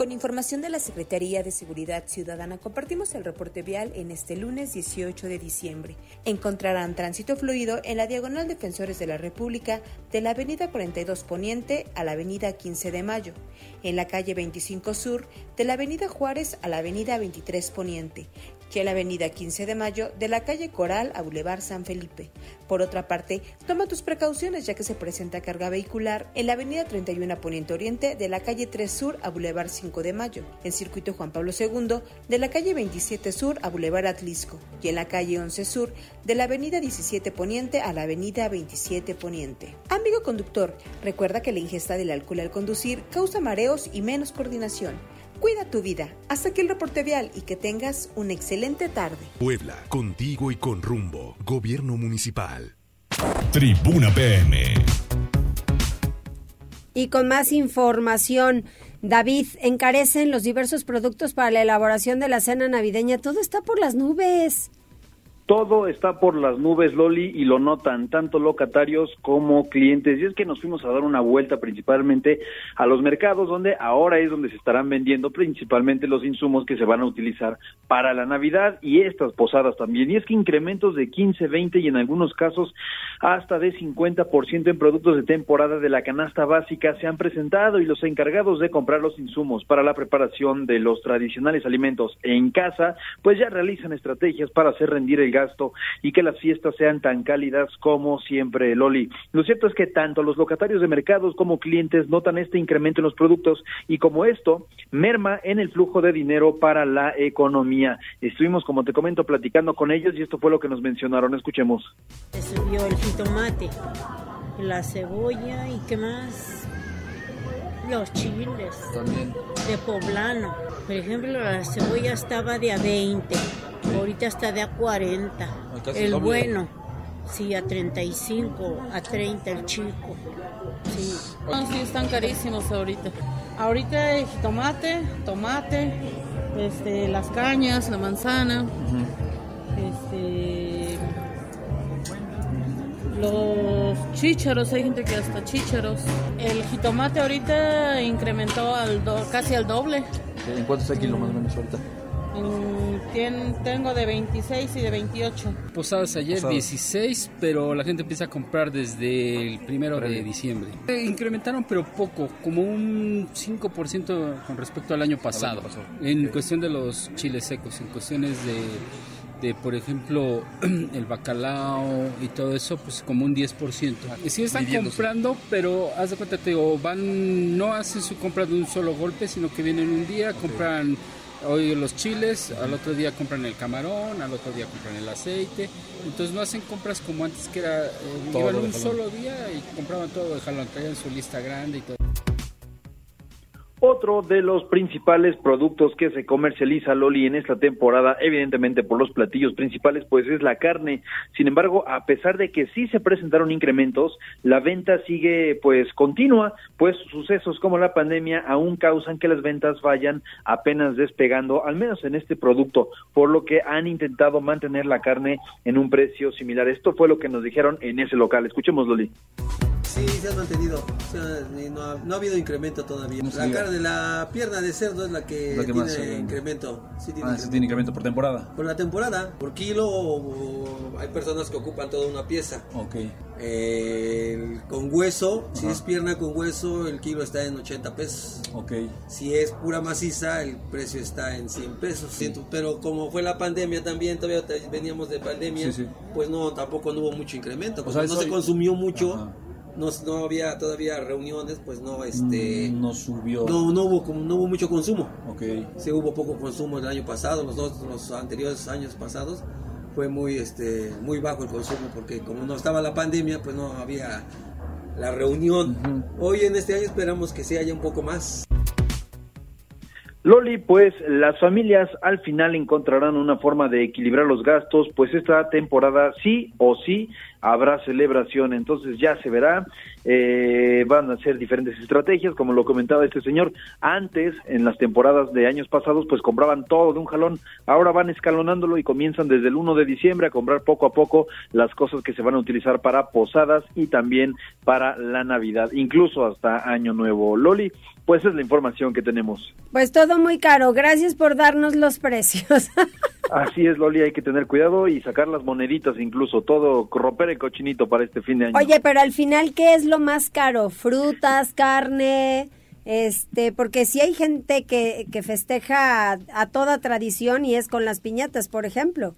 Speaker 14: Con información de la Secretaría de Seguridad Ciudadana, compartimos el reporte vial en este lunes 18 de diciembre. Encontrarán tránsito fluido en la diagonal Defensores de la República de la Avenida 42 Poniente a la Avenida 15 de Mayo, en la calle 25 Sur de la Avenida Juárez a la Avenida 23 Poniente, que la avenida 15 de Mayo de la calle Coral a Boulevard San Felipe. Por otra parte, toma tus precauciones ya que se presenta carga vehicular en la avenida 31 Poniente Oriente de la calle 3 Sur a Boulevard 5 de Mayo, en circuito Juan Pablo II de la calle 27 Sur a Boulevard Atlisco y en la calle 11 Sur de la avenida 17 Poniente a la avenida 27 Poniente. Amigo conductor, recuerda que la ingesta del alcohol al conducir causa mareos y menos coordinación. Cuida tu vida. Hasta aquí el reporte vial y que tengas una excelente tarde.
Speaker 13: Puebla, contigo y con rumbo. Gobierno Municipal.
Speaker 3: Tribuna PM.
Speaker 1: Y con más información, David, encarecen los diversos productos para la elaboración de la cena navideña. Todo está por las nubes.
Speaker 15: Todo está por las nubes, Loli, y lo notan tanto locatarios como clientes. Y es que nos fuimos a dar una vuelta principalmente a los mercados, donde ahora es donde se estarán vendiendo principalmente los insumos que se van a utilizar para la Navidad y estas posadas también. Y es que incrementos de 15, 20 y en algunos casos hasta de 50% en productos de temporada de la canasta básica se han presentado y los encargados de comprar los insumos para la preparación de los tradicionales alimentos en casa, pues ya realizan estrategias para hacer rendir el gasto y que las fiestas sean tan cálidas como siempre, Loli. Lo cierto es que tanto los locatarios de mercados como clientes notan este incremento en los productos y como esto merma en el flujo de dinero para la economía. Estuvimos, como te comento, platicando con ellos y esto fue lo que nos mencionaron. Escuchemos.
Speaker 16: Se subió el jitomate, la cebolla y qué más los chiles
Speaker 17: También.
Speaker 16: de poblano. Por ejemplo, la cebolla estaba de a 20, ahorita está de a 40.
Speaker 17: casi
Speaker 16: El
Speaker 17: doble.
Speaker 16: bueno, sí, a 35, a 30 el chico. Sí.
Speaker 18: No, sí, están carísimos ahorita. Ahorita el tomate, tomate, este, las cañas, la manzana, este, los chícharos, hay gente que hasta chícharos. El jitomate ahorita incrementó al do- casi al doble.
Speaker 17: ¿En cuánto está el kilo más o menos ahorita?
Speaker 18: En- tengo de 26 y de 28.
Speaker 19: Posadas ayer
Speaker 17: Posadas.
Speaker 19: 16, pero la gente empieza a comprar desde el primero de diciembre. Eh, incrementaron, pero poco, como un 5% con respecto al año pasado. En cuestión de los chiles secos, en cuestiones de de por ejemplo el bacalao y todo eso pues como un 10%. Y sí están comprando, pero haz de cuenta te digo, van no hacen su compra de un solo golpe, sino que vienen un día, compran hoy los chiles, al otro día compran el camarón, al otro día compran el aceite. Entonces no hacen compras como antes que era eh, iban un solo día y compraban todo de jalón, traían su lista grande y todo.
Speaker 15: Otro de los principales productos que se comercializa Loli en esta temporada, evidentemente por los platillos principales, pues es la carne. Sin embargo, a pesar de que sí se presentaron incrementos, la venta sigue pues continua, pues sucesos como la pandemia aún causan que las ventas vayan apenas despegando, al menos en este producto, por lo que han intentado mantener la carne en un precio similar. Esto fue lo que nos dijeron en ese local. Escuchemos, Loli.
Speaker 20: Sí, se ha mantenido. no, ha, no, ha, habido incremento todavía. la carne la pierna de cerdo es la que, la que tiene más, incremento.
Speaker 17: Sí tiene, ah, incremento. tiene incremento por temporada.
Speaker 20: Por la temporada. Por kilo hay personas que ocupan toda una pieza.
Speaker 17: Ok.
Speaker 20: Eh, con hueso, Ajá. si es pierna con hueso, el kilo está en 80 pesos.
Speaker 17: Ok.
Speaker 20: Si es pura maciza, el precio está en 100 pesos. Sí. Pero como fue la pandemia también, todavía veníamos de pandemia, sí, pues no, tampoco no hubo mucho incremento. O sea, no se consumió mucho. Ajá no, no había todavía reuniones, pues no este
Speaker 17: mm, no subió.
Speaker 20: No no hubo no hubo mucho consumo.
Speaker 17: Okay.
Speaker 20: Sí hubo poco consumo el año pasado, los dos los anteriores años pasados fue muy este muy bajo el consumo porque como no estaba la pandemia, pues no había la reunión. Uh -huh. Hoy en este año esperamos que se haya un poco más.
Speaker 15: Loli, pues las familias al final encontrarán una forma de equilibrar los gastos, pues esta temporada sí o sí habrá celebración, entonces ya se verá, eh, van a ser diferentes estrategias, como lo comentaba este señor, antes, en las temporadas de años pasados, pues compraban todo de un jalón, ahora van escalonándolo y comienzan desde el 1 de diciembre a comprar poco a poco las cosas que se van a utilizar para posadas y también para la Navidad, incluso hasta Año Nuevo. Loli, pues es la información que tenemos.
Speaker 1: Pues todo muy caro, gracias por darnos los precios.
Speaker 15: Así es, Loli, hay que tener cuidado y sacar las moneditas incluso, todo, romper el cochinito para este fin de año.
Speaker 1: Oye, pero al final, ¿qué es lo más caro? ¿Frutas, carne? Este, porque si hay gente que, que festeja a, a toda tradición y es con las piñatas, por ejemplo.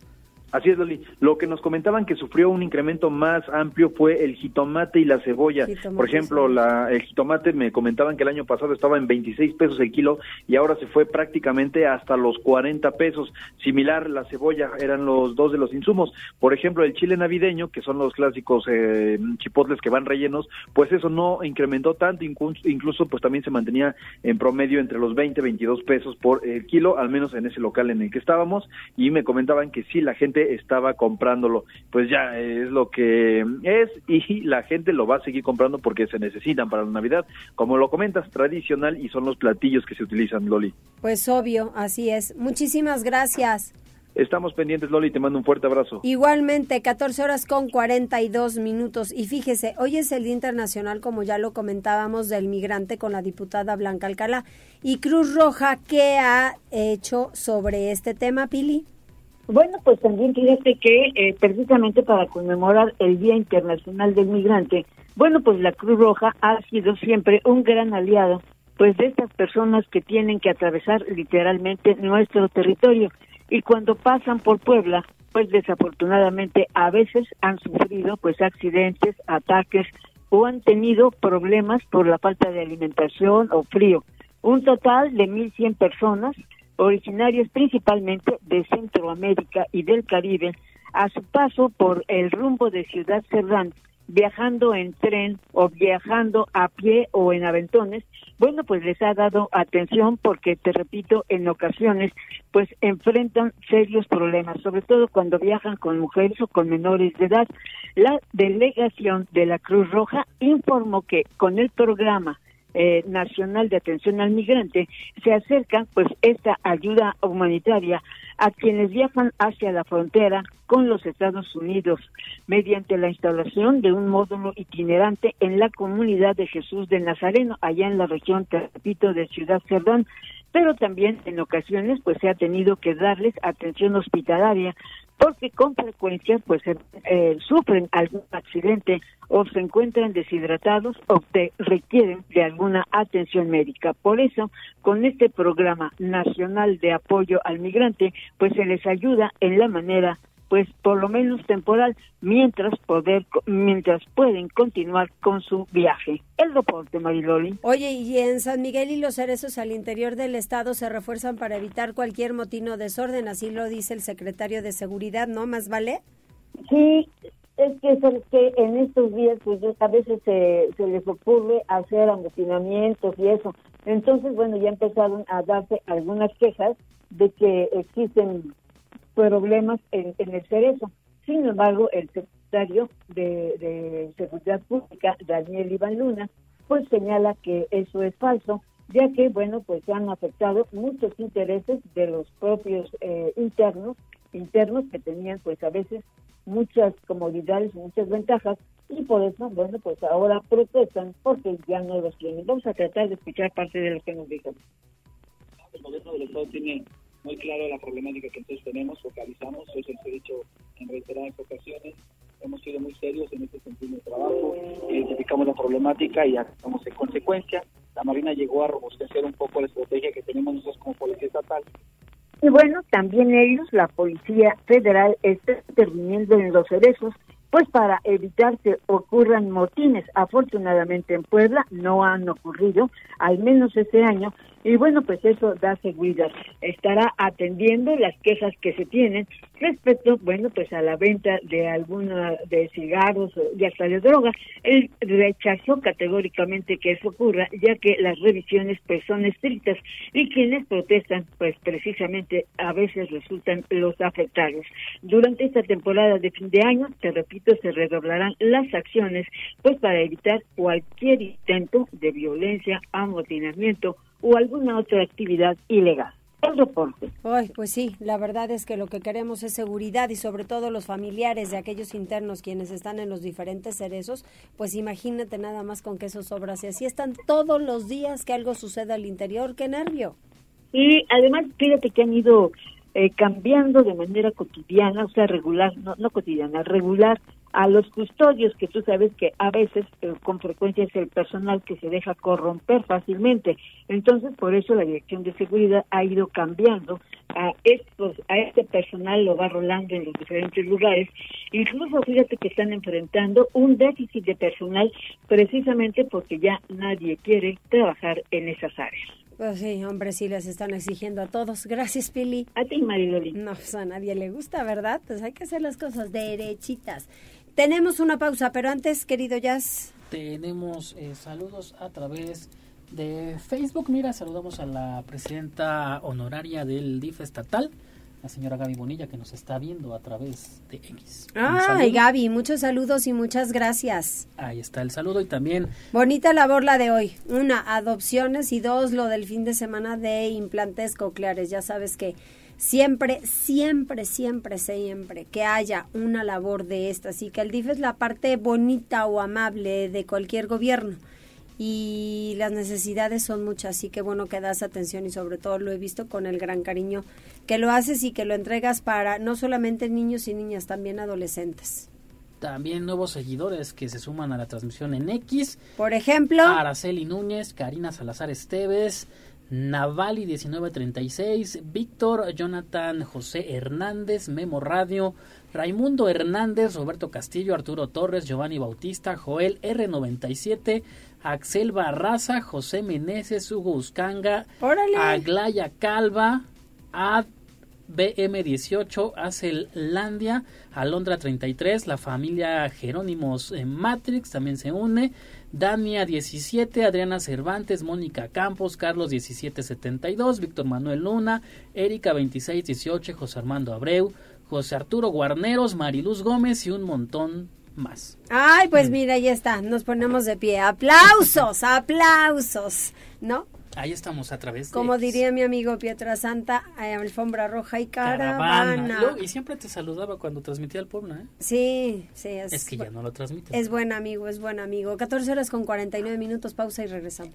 Speaker 15: Así es, Loli. Lo que nos comentaban que sufrió un incremento más amplio fue el jitomate y la cebolla. Jitomate, Por ejemplo, la, el jitomate me comentaban que el año pasado estaba en 26 pesos el kilo y ahora se fue prácticamente hasta los 40 pesos. Similar, la cebolla eran los dos de los insumos. Por ejemplo, el chile navideño, que son los clásicos eh, chipotles que van rellenos, pues eso no incrementó tanto, incluso pues también se mantenía en promedio entre los 20 y 22 pesos por el kilo, al menos en ese local en el que estábamos. Y me comentaban que sí, la gente estaba comprándolo. Pues ya es lo que es y la gente lo va a seguir comprando porque se necesitan para la Navidad. Como lo comentas, tradicional y son los platillos que se utilizan, Loli.
Speaker 1: Pues obvio, así es. Muchísimas gracias.
Speaker 15: Estamos pendientes, Loli, te mando un fuerte abrazo.
Speaker 1: Igualmente, 14 horas con 42 minutos. Y fíjese, hoy es el Día Internacional, como ya lo comentábamos, del migrante con la diputada Blanca Alcalá. ¿Y Cruz Roja qué ha hecho sobre este tema, Pili?
Speaker 4: Bueno, pues también fíjate que eh, precisamente para conmemorar el Día Internacional del Migrante, bueno, pues la Cruz Roja ha sido siempre un gran aliado, pues de estas personas que tienen que atravesar literalmente nuestro territorio y cuando pasan por Puebla, pues desafortunadamente a veces han sufrido pues accidentes, ataques o han tenido problemas por la falta de alimentación o frío. Un total de 1.100 personas originarios principalmente de Centroamérica y del Caribe, a su paso por el rumbo de Ciudad Cerdán, viajando en tren o viajando a pie o en aventones, bueno, pues les ha dado atención porque, te repito, en ocasiones, pues enfrentan serios problemas, sobre todo cuando viajan con mujeres o con menores de edad. La delegación de la Cruz Roja informó que con el programa eh, Nacional de Atención al Migrante, se acerca pues esta ayuda humanitaria a quienes viajan hacia la frontera con los Estados Unidos mediante la instalación de un módulo itinerante en la comunidad de Jesús de Nazareno, allá en la región, te de Ciudad Cerdán. Pero también en ocasiones pues se ha tenido que darles atención hospitalaria porque con frecuencia pues eh, sufren algún accidente o se encuentran deshidratados o requieren de alguna atención médica. Por eso, con este programa nacional de apoyo al migrante, pues se les ayuda en la manera pues por lo menos temporal, mientras poder, mientras pueden continuar con su viaje. El reporte, Mariloli.
Speaker 1: Oye, y en San Miguel y los cerezos al interior del estado se refuerzan para evitar cualquier motín o desorden, así lo dice el secretario de Seguridad, ¿no? ¿Más vale?
Speaker 4: Sí, es que, es que en estos días pues a veces se, se les ocurre hacer amotinamientos y eso. Entonces, bueno, ya empezaron a darse algunas quejas de que existen problemas en, el cerezo. Sin embargo, el secretario de, Seguridad Pública, Daniel Iván Luna, pues señala que eso es falso, ya que, bueno, pues se han afectado muchos intereses de los propios eh, internos, internos que tenían, pues a veces, muchas comodidades, muchas ventajas, y por eso, bueno, pues ahora protestan porque ya no los tienen. Vamos a tratar de escuchar parte de lo que nos dijo.
Speaker 21: El gobierno del Estado tiene muy claro la problemática que entonces tenemos, focalizamos, eso se he dicho en reiteradas ocasiones, hemos sido muy serios en este sentido de trabajo, identificamos la problemática y actuamos en consecuencia. La Marina llegó a robustecer un poco la estrategia que tenemos nosotros como Policía Estatal.
Speaker 4: Y bueno, también ellos, la Policía Federal, está interviniendo en los cerezos pues para evitar que ocurran motines. Afortunadamente en Puebla no han ocurrido, al menos este año, y bueno, pues eso da seguridad. Estará atendiendo las quejas que se tienen respecto, bueno, pues a la venta de alguna de cigarros y hasta de drogas. Él rechazó categóricamente que eso ocurra, ya que las revisiones pues son estrictas y quienes protestan, pues precisamente a veces resultan los afectados. Durante esta temporada de fin de año, te repito, se redoblarán las acciones, pues para evitar cualquier intento de violencia, amotinamiento o alguna otra actividad ilegal. El reporte.
Speaker 1: Ay, pues sí, la verdad es que lo que queremos es seguridad y sobre todo los familiares de aquellos internos quienes están en los diferentes cerezos, pues imagínate nada más con que eso sobra. Si así están todos los días que algo suceda al interior, qué nervio.
Speaker 4: Y además, fíjate que han ido eh, cambiando de manera cotidiana, o sea, regular, no, no cotidiana, regular a los custodios, que tú sabes que a veces eh, con frecuencia es el personal que se deja corromper fácilmente. Entonces, por eso la Dirección de Seguridad ha ido cambiando a estos, a este personal lo va rolando en los diferentes lugares. Incluso fíjate que están enfrentando un déficit de personal precisamente porque ya nadie quiere trabajar en esas áreas.
Speaker 1: Pues sí, hombre, sí les están exigiendo a todos. Gracias, Pili.
Speaker 4: A ti, Mariloli.
Speaker 1: No, pues a nadie le gusta, ¿verdad? Pues hay que hacer las cosas derechitas. Tenemos una pausa, pero antes, querido Jazz.
Speaker 2: Tenemos eh, saludos a través de Facebook. Mira, saludamos a la presidenta honoraria del DIF estatal, la señora Gaby Bonilla, que nos está viendo a través de X.
Speaker 1: Ay, Gaby, muchos saludos y muchas gracias.
Speaker 2: Ahí está el saludo y también...
Speaker 1: Bonita labor la de hoy. Una, adopciones y dos, lo del fin de semana de implantes cocleares. Ya sabes que siempre, siempre, siempre, siempre que haya una labor de estas y que el DIF es la parte bonita o amable de cualquier gobierno y las necesidades son muchas, así que bueno que das atención y sobre todo lo he visto con el gran cariño que lo haces y que lo entregas para no solamente niños y niñas, también adolescentes.
Speaker 2: También nuevos seguidores que se suman a la transmisión en X.
Speaker 1: Por ejemplo,
Speaker 2: Araceli Núñez, Karina Salazar Esteves, Navali 1936, Víctor Jonathan José Hernández, Memo Radio, Raimundo Hernández, Roberto Castillo, Arturo Torres, Giovanni Bautista, Joel R97, Axel Barraza, José Meneses, Hugo Uscanga, Aglaya Calva, Ad BM18, Landia, Alondra 33, la familia Jerónimos en Matrix también se une, Dania 17, Adriana Cervantes, Mónica Campos, Carlos 1772, Víctor Manuel Luna, Erika 2618, José Armando Abreu, José Arturo Guarneros, Mariluz Gómez y un montón más.
Speaker 1: Ay, pues mm. mira, ahí está, nos ponemos de pie. Aplausos, aplausos, ¿no?
Speaker 2: Ahí estamos a través de
Speaker 1: Como diría mi amigo Pietra Santa, alfombra roja y caravana.
Speaker 2: y siempre te saludaba cuando transmitía el pueblo, ¿eh?
Speaker 1: Sí, sí. Es,
Speaker 2: es que ya no lo transmite.
Speaker 1: Es buen amigo, es buen amigo. 14 horas con 49 minutos, pausa y regresamos.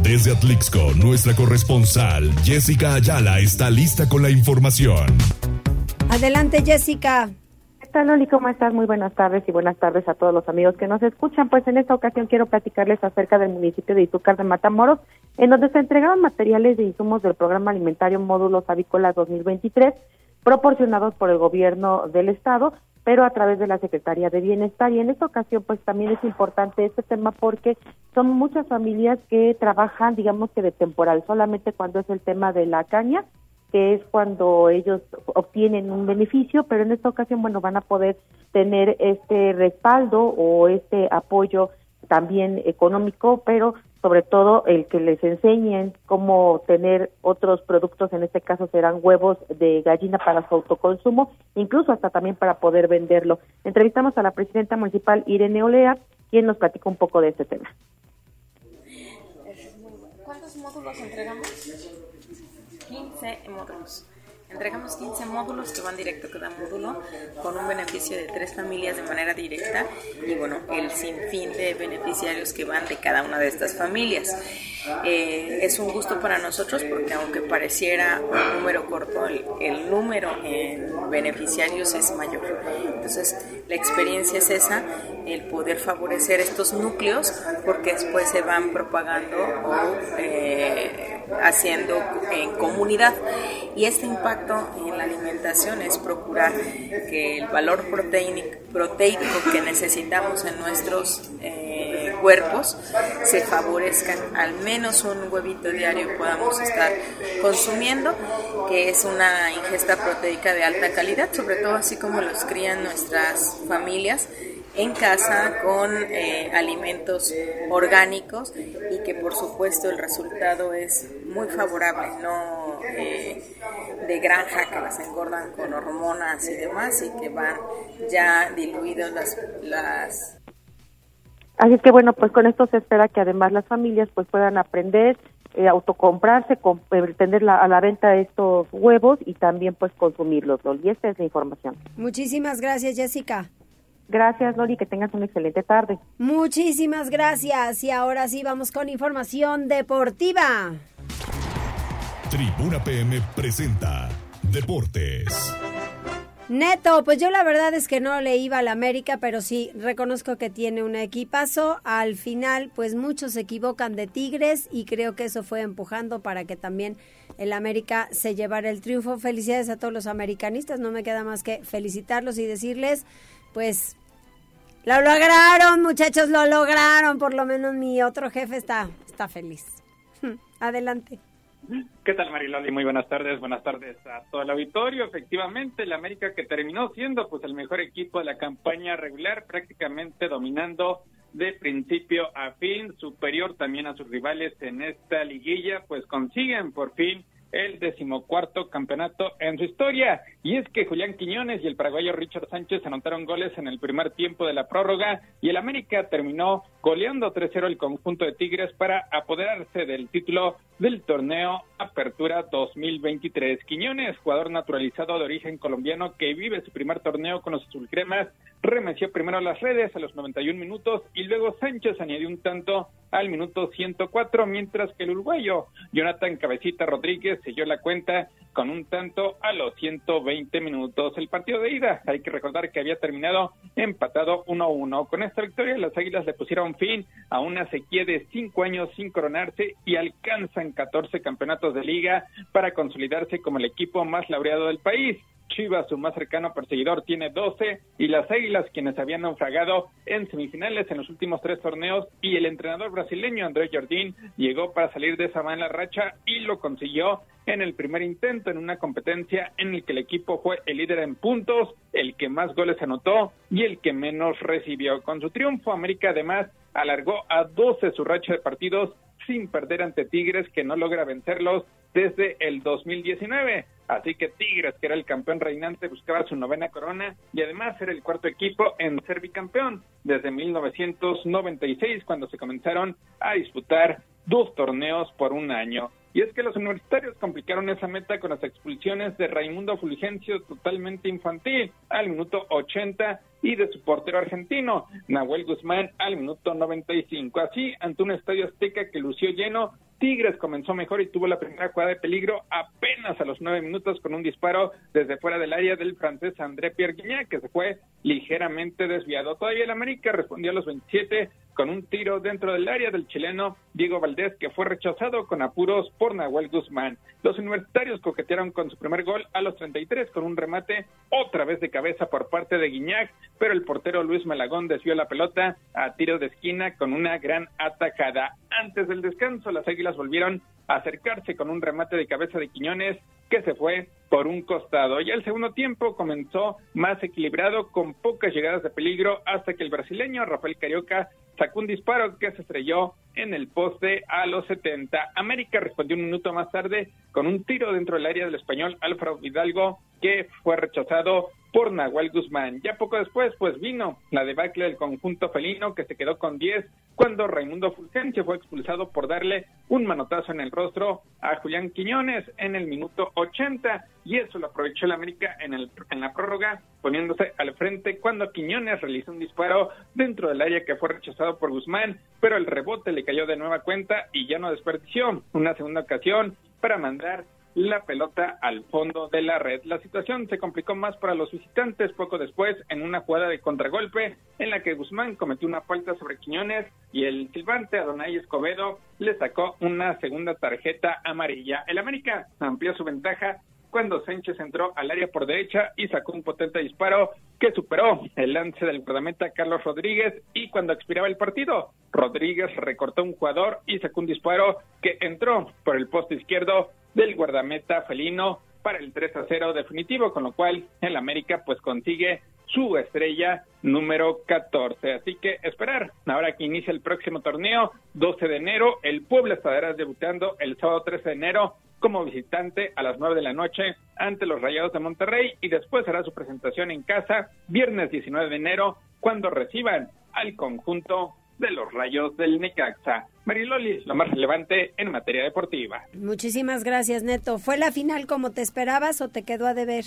Speaker 3: Desde Atlixco, nuestra corresponsal Jessica Ayala está lista con la información.
Speaker 1: Adelante, Jessica.
Speaker 22: ¿Qué tal, Loli? ¿Cómo estás? Muy buenas tardes y buenas tardes a todos los amigos que nos escuchan. Pues en esta ocasión quiero platicarles acerca del municipio de Izúcar de Matamoros, en donde se entregaron materiales de insumos del programa alimentario Módulos Avícolas 2023 proporcionados por el gobierno del estado pero a través de la Secretaría de Bienestar. Y en esta ocasión, pues también es importante este tema porque son muchas familias que trabajan, digamos que de temporal, solamente cuando es el tema de la caña, que es cuando ellos obtienen un beneficio, pero en esta ocasión, bueno, van a poder tener este respaldo o este apoyo también económico, pero sobre todo el que les enseñen cómo tener otros productos, en este caso serán huevos de gallina para su autoconsumo, incluso hasta también para poder venderlo. Entrevistamos a la presidenta municipal Irene Olea, quien nos platica un poco de este tema.
Speaker 23: ¿Cuántos módulos entregamos? 15 módulos. Entregamos 15 módulos que van directo cada módulo con un beneficio de tres familias de manera directa y bueno, el sinfín de beneficiarios que van de cada una de estas familias. Eh, es un gusto para nosotros porque aunque pareciera un número corto, el, número en beneficiarios es mayor. Entonces, la experiencia es esa, el poder favorecer estos núcleos porque después se van propagando o eh, haciendo en comunidad. Y este impacto en la alimentación es procurar que el valor proteínico, proteico que necesitamos en nuestros eh, cuerpos se favorezcan al menos un huevito diario podamos estar consumiendo, que es una ingesta proteica de alta calidad, sobre todo así como los crían nuestras familias en casa con eh, alimentos orgánicos y que por supuesto el resultado es muy favorable, no eh, de granja que las engordan con hormonas y demás y que van ya diluidos las, las
Speaker 22: Así es que bueno, pues con esto se espera que además las familias pues puedan aprender, eh, autocomprarse, eh, tener a la venta estos huevos y también pues consumirlos, Loli. Esta es la información.
Speaker 1: Muchísimas gracias, Jessica.
Speaker 22: Gracias, Loli, que tengas una excelente tarde.
Speaker 1: Muchísimas gracias. Y ahora sí vamos con información deportiva.
Speaker 3: Tribuna PM presenta Deportes.
Speaker 1: Neto, pues yo la verdad es que no le iba al América, pero sí reconozco que tiene un equipazo. Al final, pues muchos se equivocan de Tigres y creo que eso fue empujando para que también el América se llevara el triunfo. Felicidades a todos los americanistas, no me queda más que felicitarlos y decirles, pues lo lograron, muchachos, lo lograron. Por lo menos mi otro jefe está, está feliz. Adelante.
Speaker 24: ¿Qué tal, Mariloli? Muy buenas tardes. Buenas tardes a todo el auditorio. Efectivamente, el América que terminó siendo pues el mejor equipo de la campaña regular, prácticamente dominando de principio a fin, superior también a sus rivales en esta liguilla, pues consiguen por fin el decimocuarto campeonato en su historia. Y es que Julián Quiñones y el paraguayo Richard Sánchez anotaron goles en el primer tiempo de la prórroga y el América terminó goleando 3-0 el conjunto de Tigres para apoderarse del título del torneo Apertura 2023. Quiñones, jugador naturalizado de origen colombiano que vive su primer torneo con los azulcremas, remeció primero las redes a los 91 minutos y luego Sánchez añadió un tanto al minuto 104, mientras que el uruguayo Jonathan Cabecita Rodríguez selló la cuenta con un tanto a los 120 minutos. El partido de ida, hay que recordar que había terminado empatado 1-1. Con esta victoria, las Águilas le pusieron fin a una sequía de cinco años sin coronarse y alcanzan 14 campeonatos de liga para consolidarse como el equipo más laureado del país. Chivas, su más cercano perseguidor, tiene 12 y las Águilas, quienes habían naufragado en semifinales en los últimos tres torneos y el entrenador brasileño André Jardín llegó para salir de esa mala racha y lo consiguió en el primer intento en una competencia en el que el equipo fue el líder en puntos, el que más goles anotó y el que menos recibió. Con su triunfo, América además alargó a 12 su racha de partidos sin perder ante Tigres que no logra vencerlos desde el 2019. Así que Tigres, que era el campeón reinante, buscaba su novena corona y además era el cuarto equipo en ser bicampeón desde 1996 cuando se comenzaron a disputar dos torneos por un año. Y es que los universitarios complicaron esa meta con las expulsiones de Raimundo Fulgencio totalmente infantil al minuto 80 y de su portero argentino, Nahuel Guzmán, al minuto 95. Así, ante un estadio azteca que lució lleno, Tigres comenzó mejor y tuvo la primera jugada de peligro apenas a los nueve minutos con un disparo desde fuera del área del francés André Pierre Guignac, que se fue ligeramente desviado. Todavía el América respondió a los 27 con un tiro dentro del área del chileno Diego Valdés, que fue rechazado con apuros por Nahuel Guzmán. Los universitarios coquetearon con su primer gol a los 33 con un remate otra vez de cabeza por parte de Guiñac, pero el portero Luis Malagón desvió la pelota a tiro de esquina con una gran atacada. Antes del descanso, las Águilas volvieron a acercarse con un remate de cabeza de Quiñones que se fue por un costado. Y el segundo tiempo comenzó más equilibrado con pocas llegadas de peligro hasta que el brasileño Rafael Carioca sacó un disparo que se estrelló en el poste a los 70. América respondió un minuto más tarde con un tiro dentro del área del español Alfredo Hidalgo que fue rechazado por Nahuel Guzmán. Ya poco después, pues vino la debacle del conjunto felino que se quedó con 10 cuando Raimundo Fulgencio fue expulsado por darle un manotazo en el rostro a Julián Quiñones en el minuto 80 y eso lo aprovechó el América en, el, en la prórroga poniéndose al frente cuando Quiñones realizó un disparo dentro del área que fue rechazado por Guzmán, pero el rebote le cayó de nueva cuenta y ya no desperdició una segunda ocasión para mandar la pelota al fondo de la red. La situación se complicó más para los visitantes poco después en una jugada de contragolpe en la que Guzmán cometió una falta sobre Quiñones y el silbante Adonai Escobedo le sacó una segunda tarjeta amarilla. El América amplió su ventaja cuando Sánchez entró al área por derecha y sacó un potente disparo que superó el lance del guardameta Carlos Rodríguez y cuando expiraba el partido, Rodríguez recortó un jugador y sacó un disparo que entró por el poste izquierdo del guardameta felino para el 3 a 0 definitivo, con lo cual el América pues consigue su estrella número 14. Así que esperar, ahora que inicia el próximo torneo, 12 de enero, el Puebla estará debutando el sábado 13 de enero como visitante a las 9 de la noche ante los Rayados de Monterrey y después hará su presentación en casa viernes 19 de enero cuando reciban al conjunto de los Rayos del Necaxa. Mariloli, lo más relevante en materia deportiva.
Speaker 1: Muchísimas gracias, Neto. ¿Fue la final como te esperabas o te quedó a deber?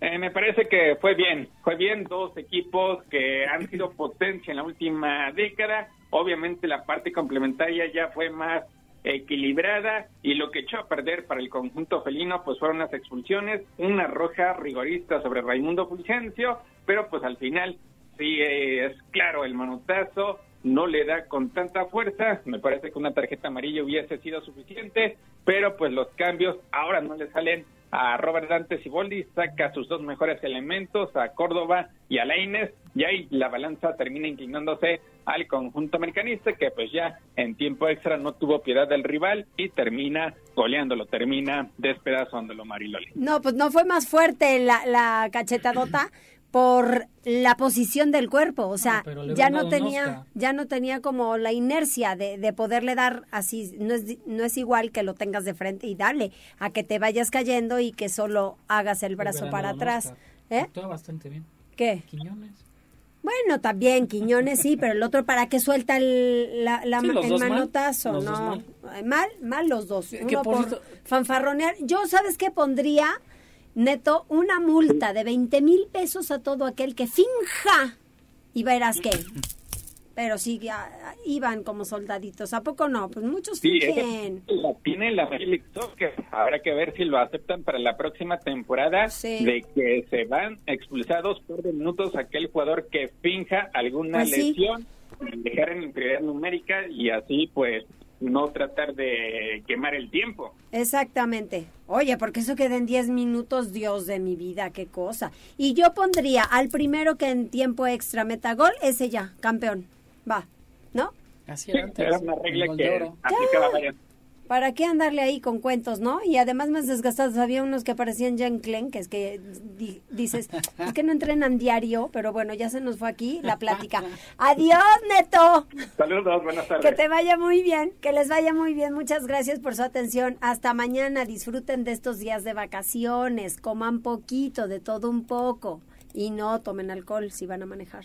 Speaker 24: Eh, me parece que fue bien, fue bien dos equipos que han sido potencia en la última década. Obviamente la parte complementaria ya fue más equilibrada y lo que echó a perder para el conjunto felino pues fueron las expulsiones, una roja rigorista sobre Raimundo Fulgencio, pero pues al final sí es claro el manotazo, no le da con tanta fuerza, me parece que una tarjeta amarilla hubiese sido suficiente, pero pues los cambios ahora no le salen a Robert Dante Siboldi, saca sus dos mejores elementos, a Córdoba y a Laines, y ahí la balanza termina inclinándose al conjunto americanista, que pues ya en tiempo extra no tuvo piedad del rival y termina goleándolo, termina despedazándolo Mariloli.
Speaker 1: No, pues no fue más fuerte la, la cachetadota, por la posición del cuerpo, o sea, ya no tenía, ya no tenía como la inercia de, de, poderle dar así, no es, no es igual que lo tengas de frente y dale, a que te vayas cayendo y que solo hagas el brazo para atrás.
Speaker 2: ¿Eh? bastante bien.
Speaker 1: ¿Qué?
Speaker 2: Quiñones.
Speaker 1: Bueno, también Quiñones sí, pero el otro para que suelta el, la, la el manotazo, no, mal. mal. los dos. Uno por fanfarronear. Yo, ¿sabes qué pondría? Neto una multa de 20 mil pesos a todo aquel que finja. Y verás que pero sí iban como soldaditos. A poco no pues muchos fingen.
Speaker 24: la tiene la Soccer habrá que ver si lo aceptan para la próxima temporada de que se van expulsados por minutos aquel jugador que finja alguna pues lesión. Dejar en inferioridad numérica y así pues no tratar de quemar el tiempo.
Speaker 1: Exactamente. Oye, porque eso queda en 10 minutos, Dios de mi vida, qué cosa. Y yo pondría al primero que en tiempo extra meta gol, ese ya, campeón. Va, ¿no?
Speaker 2: Así era,
Speaker 24: una regla que aplicaba
Speaker 1: ¿Para qué andarle ahí con cuentos, no? Y además más desgastados, había unos que parecían Jan Klen, que es que dices, es que no entrenan diario, pero bueno, ya se nos fue aquí la plática. Adiós, Neto.
Speaker 24: Saludos, buenas tardes.
Speaker 1: Que te vaya muy bien, que les vaya muy bien. Muchas gracias por su atención. Hasta mañana, disfruten de estos días de vacaciones, coman poquito, de todo un poco y no tomen alcohol si van a manejar.